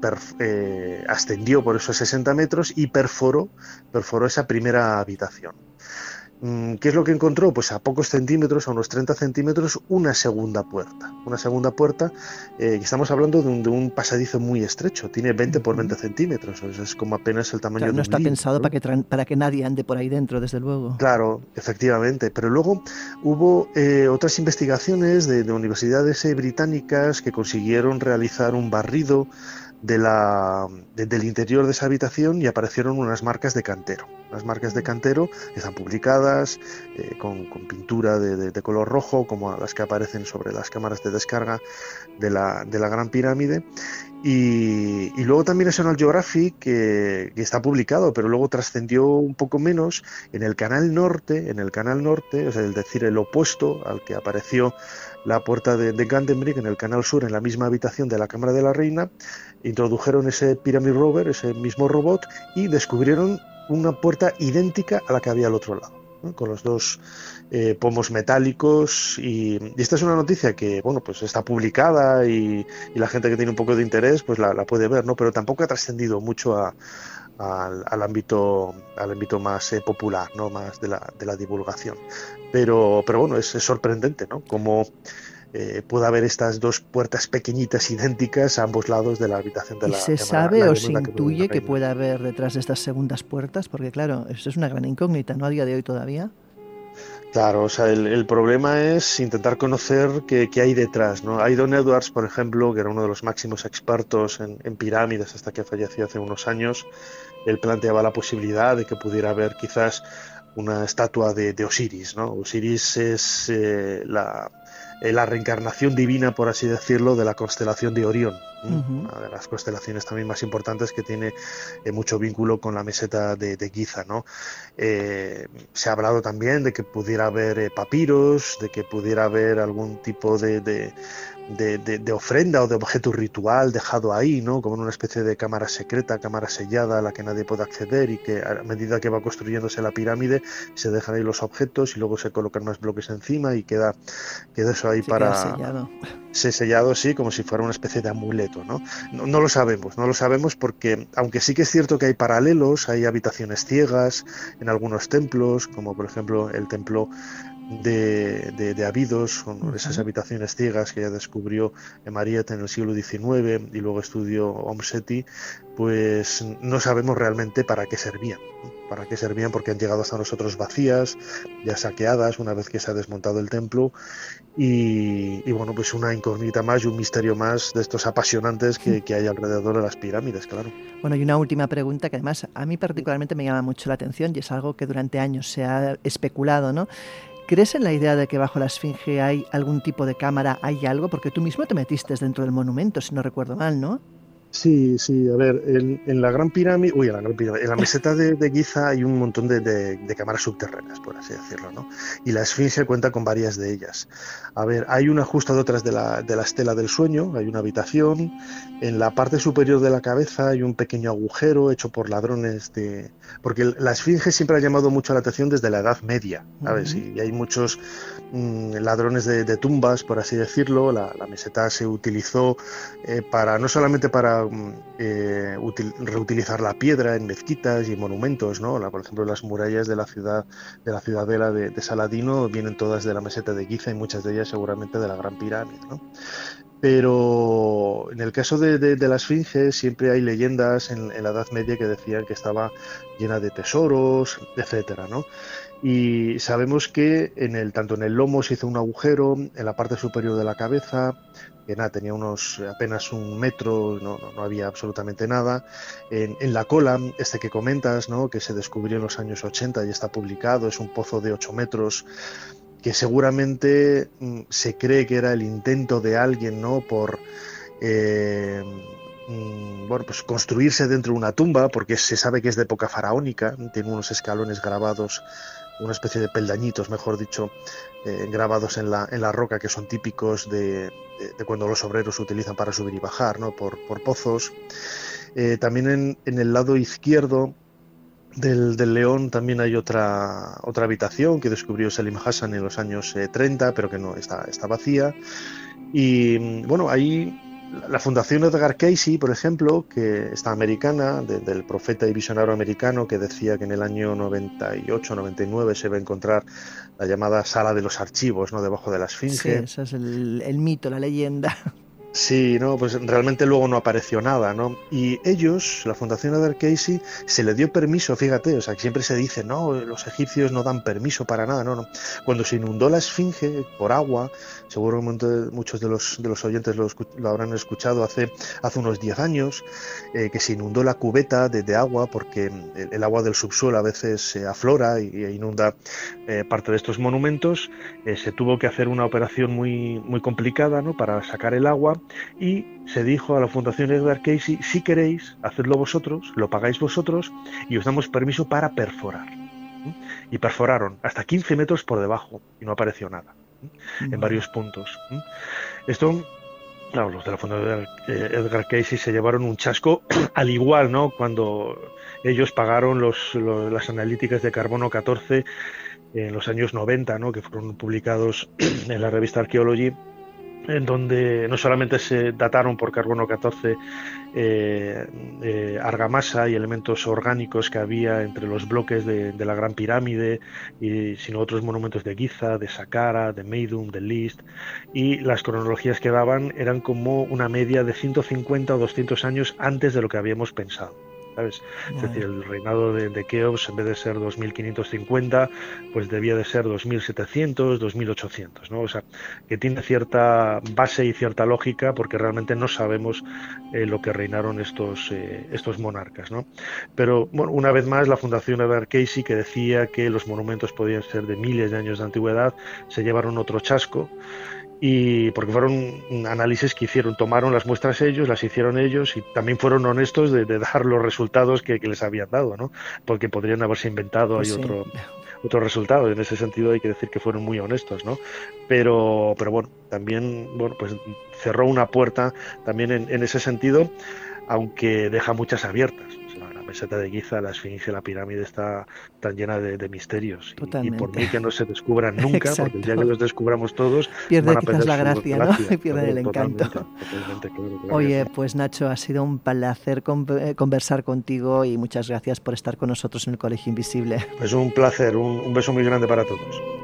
ascendió por esos 60 metros y perforó perforó esa primera habitación ¿Qué es lo que encontró? Pues a pocos centímetros, a unos 30 centímetros, una segunda puerta. Una segunda puerta, eh, estamos hablando de un, pasadizo muy estrecho, tiene 20 por 20 centímetros, es como apenas el tamaño de un No está pensado Para, que para que nadie ande por ahí dentro, desde luego. Claro, efectivamente, pero luego hubo eh, otras investigaciones de, universidades eh, británicas que consiguieron realizar un barrido de la, del interior de esa habitación y aparecieron unas marcas de cantero. Las marcas de cantero están publicadas eh, con, pintura de, color rojo, como las que aparecen sobre las cámaras de descarga de la, de la Gran Pirámide. Y, luego también National Geographic, que, que está publicado, pero luego trascendió un poco menos en el canal norte, en el canal norte, es decir, el opuesto al que apareció la puerta de, de en el canal sur, en la misma habitación de la Cámara de la Reina, introdujeron ese Pyramid Rover, ese mismo robot, y descubrieron una puerta idéntica a la que había al otro lado. con los dos eh, pomos metálicos y, esta es una noticia que bueno pues está publicada y, la gente que tiene un poco de interés pues la, puede ver no pero tampoco ha trascendido mucho al, ámbito al ámbito más eh, popular no más de la, de la divulgación. Pero pero bueno es, sorprendente no como eh, puede haber estas dos puertas pequeñitas idénticas a ambos lados de la habitación de ¿Y la se sabe o se intuye que, que puede haber detrás de estas segundas puertas? Porque claro, eso es una gran incógnita, ¿no? A día de hoy todavía. Claro, o sea, el, problema es intentar conocer qué, hay detrás, ¿no? Don Edwards, por ejemplo, que era uno de los máximos expertos en, pirámides hasta que falleció hace unos años, él planteaba la posibilidad de que pudiera haber quizás una estatua de, Osiris, ¿no? Osiris es eh, la, eh, la reencarnación divina, por así decirlo, de la constelación de Orión, una de las constelaciones también más importantes que tiene eh, mucho vínculo con la meseta de, Giza. ¿no? Eh, se ha hablado también de que pudiera haber papiros, de que pudiera haber algún tipo de, de, ofrenda o de objeto ritual dejado ahí, ¿no? Como en una especie de cámara secreta, cámara sellada a la que nadie puede acceder y que a medida que va construyéndose la pirámide se dejan ahí los objetos y luego se colocan más bloques encima y queda, queda eso ahí para... sellado. Se sellado, sí, como si fuera una especie de amuleto, ¿no? ¿no? No lo sabemos, no lo sabemos porque, aunque sí que es cierto que hay paralelos, hay habitaciones ciegas en algunos templos, como por ejemplo el templo de, de, de Abidos, esas habitaciones ciegas que ya descubrió Mariette en el siglo XIX y luego estudió Omseti, pues no sabemos realmente para qué servían. Para qué servían porque han llegado hasta nosotros vacías, ya saqueadas una vez que se ha desmontado el templo y, bueno, pues una incógnita más y un misterio más de estos apasionantes que, que, hay alrededor de las pirámides, claro. Bueno, y una última pregunta que además a mí particularmente me llama mucho la atención y es algo que durante años se ha especulado, ¿no? ¿Crees en la idea de que bajo la Esfinge hay algún tipo de cámara, hay algo? Porque tú mismo te metiste dentro del monumento, si no recuerdo mal, ¿no? Sí, sí, a ver, en, la Gran Pirámide, uy, en la Gran Pirámide, en la meseta de, Giza hay un montón de, cámaras subterráneas, por así decirlo, ¿no? Y la Esfinge cuenta con varias de ellas. A ver, hay una justo detrás de la, de la estela del sueño, hay una habitación, en la parte superior de la cabeza hay un pequeño agujero hecho por ladrones de... Porque la Esfinge siempre ha llamado mucho la atención desde la Edad Media, ¿sabes? Y hay muchos ladrones de, tumbas, por así decirlo, la, meseta se utilizó eh, para, no solamente para Mm, eh, reutilizar la piedra en mezquitas y monumentos, ¿no? por ejemplo, las murallas de la ciudad, de la ciudadela de, Saladino vienen todas de la meseta de Giza y muchas de ellas seguramente de la Gran Pirámide, Pero en el caso de, la Esfinge siempre hay leyendas en, la Edad Media que decían que estaba llena de tesoros, etcétera, ¿no? Y sabemos que en el, tanto en el lomo se hizo un agujero, en la parte superior de la cabeza, que nada, tenía unos apenas un metro, no, no, había absolutamente nada. En, la cola, este que comentas, ¿no? que se descubrió en los años 80 y está publicado, es un pozo de 8 metros que seguramente mm, se cree que era el intento de alguien ¿no? por eh, mm, bueno, pues construirse dentro de una tumba, porque se sabe que es de época faraónica, tiene unos escalones grabados una especie de peldañitos, mejor dicho, eh, grabados en la, en la roca que son típicos de, cuando los obreros utilizan para subir y bajar, ¿no? por, pozos. Eh, también en, en, el lado izquierdo del, del, león también hay otra, otra habitación que descubrió Selim Hassan en los años 30, eh, pero que no está, está vacía. Y mm, bueno, ahí la Fundación Edgar Casey, por ejemplo, que está americana, del profeta y visionario americano que decía que en el año 98-99 se va a encontrar la llamada sala de los archivos, ¿no? Debajo de la Esfinge. Sí, ese es el, el mito, la leyenda. Sí, no, pues realmente luego no apareció nada, ¿no? Y ellos, la Fundación Edgar Casey, se le dio permiso, fíjate, o sea, que siempre se dice, no, los egipcios no dan permiso para nada, no, no. Cuando se inundó la Esfinge por agua, seguramente muchos de los, de los oyentes lo, habrán escuchado hace, unos 10 años, eh, que se inundó la cubeta de, agua porque el, agua del subsuelo a veces se aflora y, inunda eh, parte de estos monumentos, eh, se tuvo que hacer una operación muy, muy complicada, ¿no? Para sacar el agua y se dijo a la Fundación Edgar Casey, si queréis, hacedlo vosotros, lo pagáis vosotros y os damos permiso para perforar. Y perforaron hasta 15 metros por debajo y no apareció nada en varios puntos. Esto Claro, los de la Fundación Edgar Casey se llevaron un chasco al igual, ¿no? Cuando ellos pagaron los, las analíticas de carbono 14 en los años 90, ¿no? que fueron publicados en la revista Archaeology en donde no solamente se dataron por carbono 14 eh, eh, argamasa y elementos orgánicos que había entre los bloques de, la Gran Pirámide, y, sino otros monumentos de Giza, de Saqqara, de Meidum, de List, y las cronologías que daban eran como una media de 150 o 200 años antes de lo que habíamos pensado. Es decir, el reinado de, de, Keops, en vez de ser 2550, pues debía de ser 2700, 2800, ¿no? O sea, que tiene cierta base y cierta lógica porque realmente no sabemos eh, lo que reinaron estos, eh, estos monarcas, ¿no? Pero, bueno, una vez más, la Fundación Edward Casey, que decía que los monumentos podían ser de miles de años de antigüedad, se llevaron otro chasco y porque fueron análisis que hicieron, tomaron las muestras ellos, las hicieron ellos y también fueron honestos de, dar los resultados que, les habían dado, ¿no? Porque podrían haberse inventado pues otro otro resultado. En ese sentido hay que decir que fueron muy honestos, ¿no? Pero, pero bueno, también bueno, pues cerró una puerta también en, en ese sentido, aunque deja muchas abiertas meseta de Giza, la esfinge, la pirámide está tan llena de, misterios. Y, por mí que no se descubran nunca, porque el día que los descubramos todos, pierde quizás la gracia, ¿no? pierde el encanto. Oye, pues Nacho, ha sido un placer eh, conversar contigo y muchas gracias por estar con nosotros en el Colegio Invisible. Es pues un placer, un beso muy grande para todos.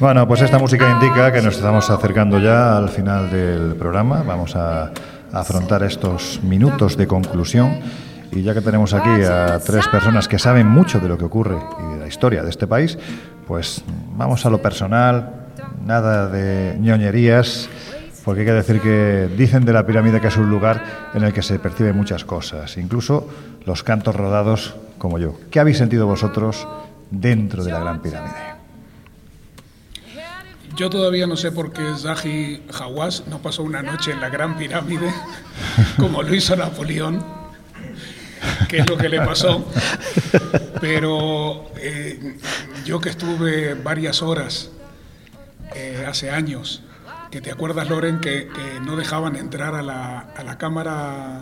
Bueno, pues esta música indica que nos estamos acercando ya al final del programa. Vamos a afrontar estos minutos de conclusión. Y ya que tenemos aquí a tres personas que saben mucho de lo que ocurre y de la historia de este país, pues vamos a lo personal, nada de ñoñerías, porque hay que decir que dicen de la pirámide que es un lugar en el que se perciben muchas cosas, incluso los cantos rodados como yo. ¿Qué habéis sentido vosotros dentro de la Gran Pirámide? Yo todavía no sé por qué Zahi Hawass no pasó una noche en la Gran Pirámide como lo hizo Napoleón, que es lo que le pasó. Pero eh, yo que estuve varias horas eh, hace años, que te acuerdas, Loren, que, no dejaban entrar a la, a la cámara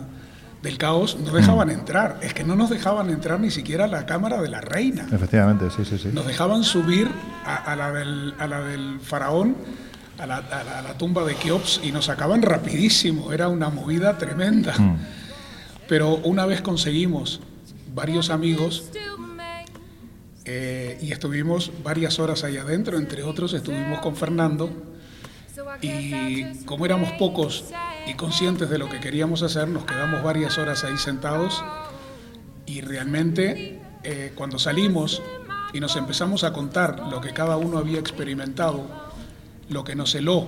del caos no dejaban entrar. Es que no nos dejaban entrar ni siquiera a la cámara de la reina. Efectivamente, sí, sí, sí. Nos dejaban subir a, la, del, a la, del, faraón, a la, a la, tumba de Keops, y nos sacaban rapidísimo. Era una movida tremenda. Mm. Pero una vez conseguimos varios amigos eh, y estuvimos varias horas ahí adentro, entre otros estuvimos con Fernando, y como éramos pocos y conscientes de lo que queríamos hacer, nos quedamos varias horas ahí sentados y realmente eh, cuando salimos y nos empezamos a contar lo que cada uno había experimentado, lo que nos heló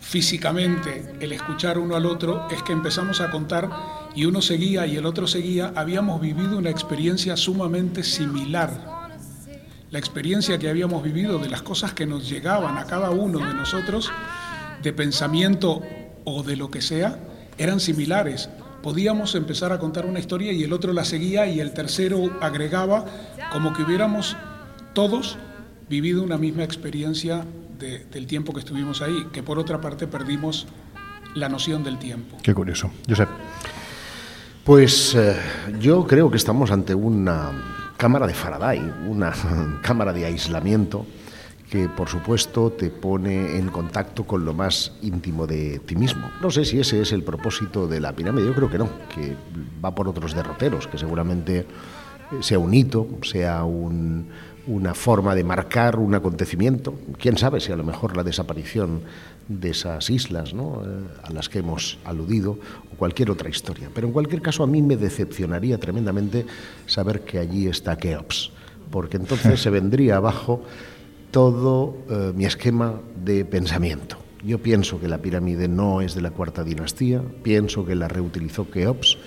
físicamente el escuchar uno al otro, es que empezamos a contar y uno seguía y el otro seguía, habíamos vivido una experiencia sumamente similar. La experiencia que habíamos vivido de las cosas que nos llegaban a cada uno de nosotros, de pensamiento o de lo que sea eran similares. Podíamos empezar a contar una historia y el otro la seguía y el tercero agregaba como que hubiéramos todos vivido una misma experiencia del tiempo que estuvimos ahí, que por otra parte perdimos la noción del tiempo. Qué curioso. Josep. Pues eh, yo creo que estamos ante una cámara de Faraday, una cámara de aislamiento que por supuesto te pone en contacto con lo más íntimo de ti mismo. No sé si ese es el propósito de la pirámide, yo creo que no, que va por otros derroteros, que seguramente sea un hito, sea una forma de marcar un acontecimiento. Quién sabe si a lo mejor la desaparición de esas islas eh, a las que hemos aludido o cualquier otra historia. Pero en cualquier caso a mí me decepcionaría tremendamente saber que allí está Keops, porque entonces se vendría abajo todo eh, mi esquema de pensamiento. Yo pienso que la pirámide no es de la cuarta dinastía, pienso que la reutilizó Keops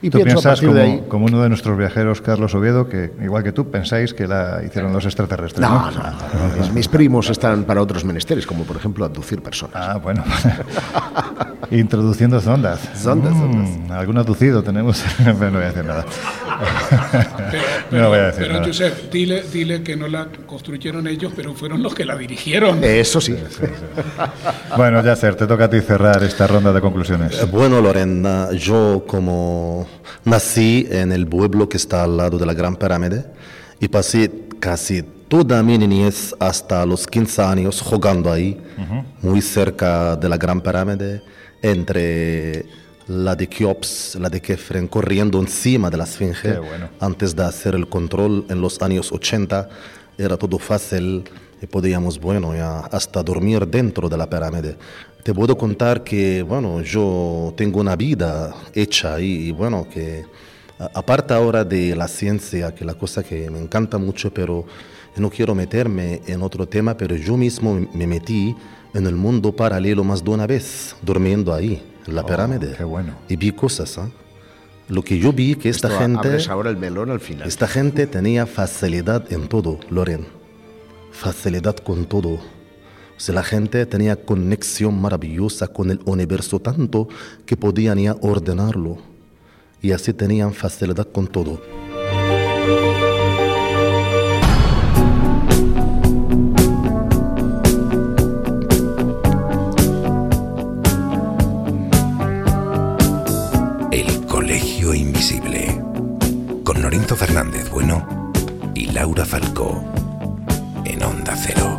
y tú piensas como, como, uno de nuestros viajeros, Carlos Oviedo, que igual que tú pensáis que la hicieron los extraterrestres. No, no, mis, primos están para otros menesteres, como por ejemplo abducir personas. Ah, bueno. Introduciendo sondas. Sondas, mm, Algún abducido tenemos. no voy a decir nada. Pero, no voy a decir pero Josep, dile, dile que no la construyeron ellos, pero fueron los que la dirigieron. Eso sí. bueno, Yacer, te toca a ti cerrar esta ronda de conclusiones. Eh, bueno, Lorena, yo como nací en el pueblo que está al lado de la Gran Pirámide y pasé casi toda mi niñez hasta los 15 años jugando ahí, muy cerca de la Gran Pirámide, entre la de Keops, la de Kefren, corriendo encima de la Esfinge. Antes de hacer el control en los años 80, era todo fácil y podíamos, bueno, ya hasta dormir dentro de la pirámide. Te puedo contar que, bueno, yo tengo una vida hecha ahí y, bueno, que aparte ahora de la ciencia, que la cosa que me encanta mucho, pero no quiero meterme en otro tema, pero yo mismo me metí en el mundo paralelo más de una vez, durmiendo ahí, en la oh, pirámide. Qué bueno. Y vi cosas, ¿eh? Lo que yo vi que esta gente... ahora el melón al final. Esta gente tenía facilidad en todo, Loren. Facilidad con todo. O la gente tenía conexión maravillosa con el universo tanto que podían ya ordenarlo. Y así tenían facilidad con todo. Lorenzo Fernández Bueno y Laura Falcó en Onda Cero.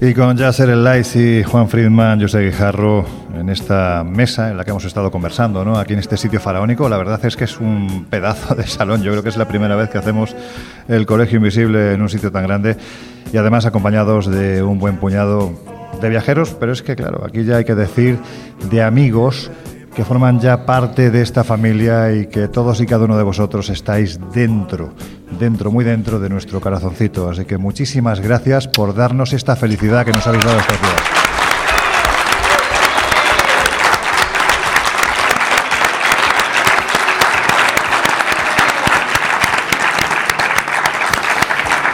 Y con Yasser El y Juan Friedman, José Guijarro, en esta mesa en la que hemos estado conversando, ¿no? aquí en este sitio faraónico, la verdad es que es un pedazo de salón. Yo creo que es la primera vez que hacemos el Colegio Invisible en un sitio tan grande y además acompañados de un buen puñado de viajeros, pero es que claro, aquí ya hay que decir de amigos que forman ya parte de esta familia y que todos y cada uno de vosotros estáis dentro, dentro, muy dentro de nuestro corazoncito. Así que muchísimas gracias por darnos esta felicidad que nos habéis dado estos días.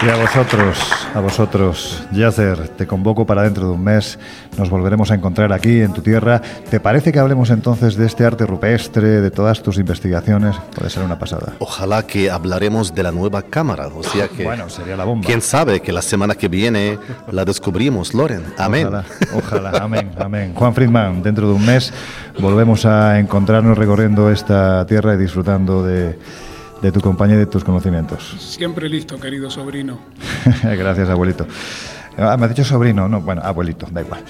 Y a vosotros, a vosotros, Yacer, te convoco para dentro de un mes. Nos volveremos a encontrar aquí en tu tierra. ¿Te parece que hablemos entonces de este arte rupestre, de todas tus investigaciones? Puede ser una pasada. Ojalá que hablaremos de la nueva cámara. O sea que. Bueno, sería la bomba. Quién sabe que la semana que viene la descubrimos, Loren. Amén. Ojalá, ojalá. amén, amén. Juan Friedman, dentro de un mes volvemos a encontrarnos recorriendo esta tierra y disfrutando de de tu compañía y de tus conocimientos. Siempre listo, querido sobrino. Gracias, abuelito. Ah, me ha dicho sobrino, no, bueno, abuelito, da igual.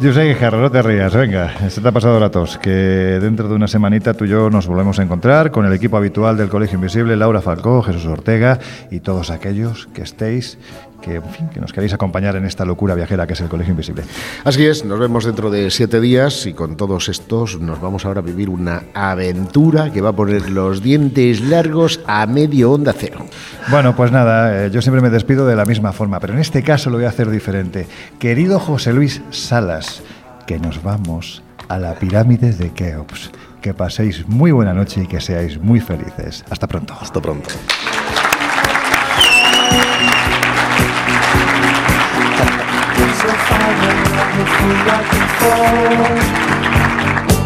José Guijarro, no te rías, venga, se te ha pasado la tos, que dentro de una semanita tú y yo nos volvemos a encontrar con el equipo habitual del Colegio Invisible, Laura Falcó, Jesús Ortega y todos aquellos que estéis que, que nos queréis acompañar en esta locura viajera que es el Colegio Invisible. Así es, nos vemos dentro de siete días y con todos estos nos vamos ahora a vivir una aventura que va a poner los dientes largos a medio onda cero. Bueno, pues nada, eh, yo siempre me despido de la misma forma, pero en este caso lo voy a hacer diferente. Querido José Luis Salas, que nos vamos a la pirámide de Keops. Que paséis muy buena noche y que seáis muy felices. Hasta pronto. Hasta pronto.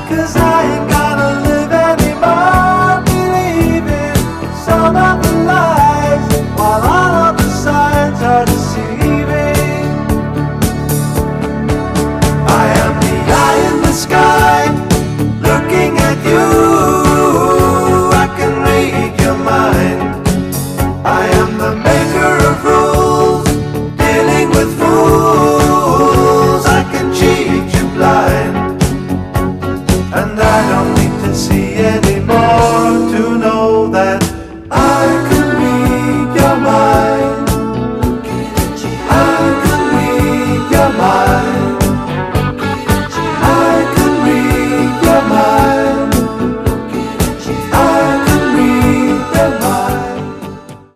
Cause I ain't got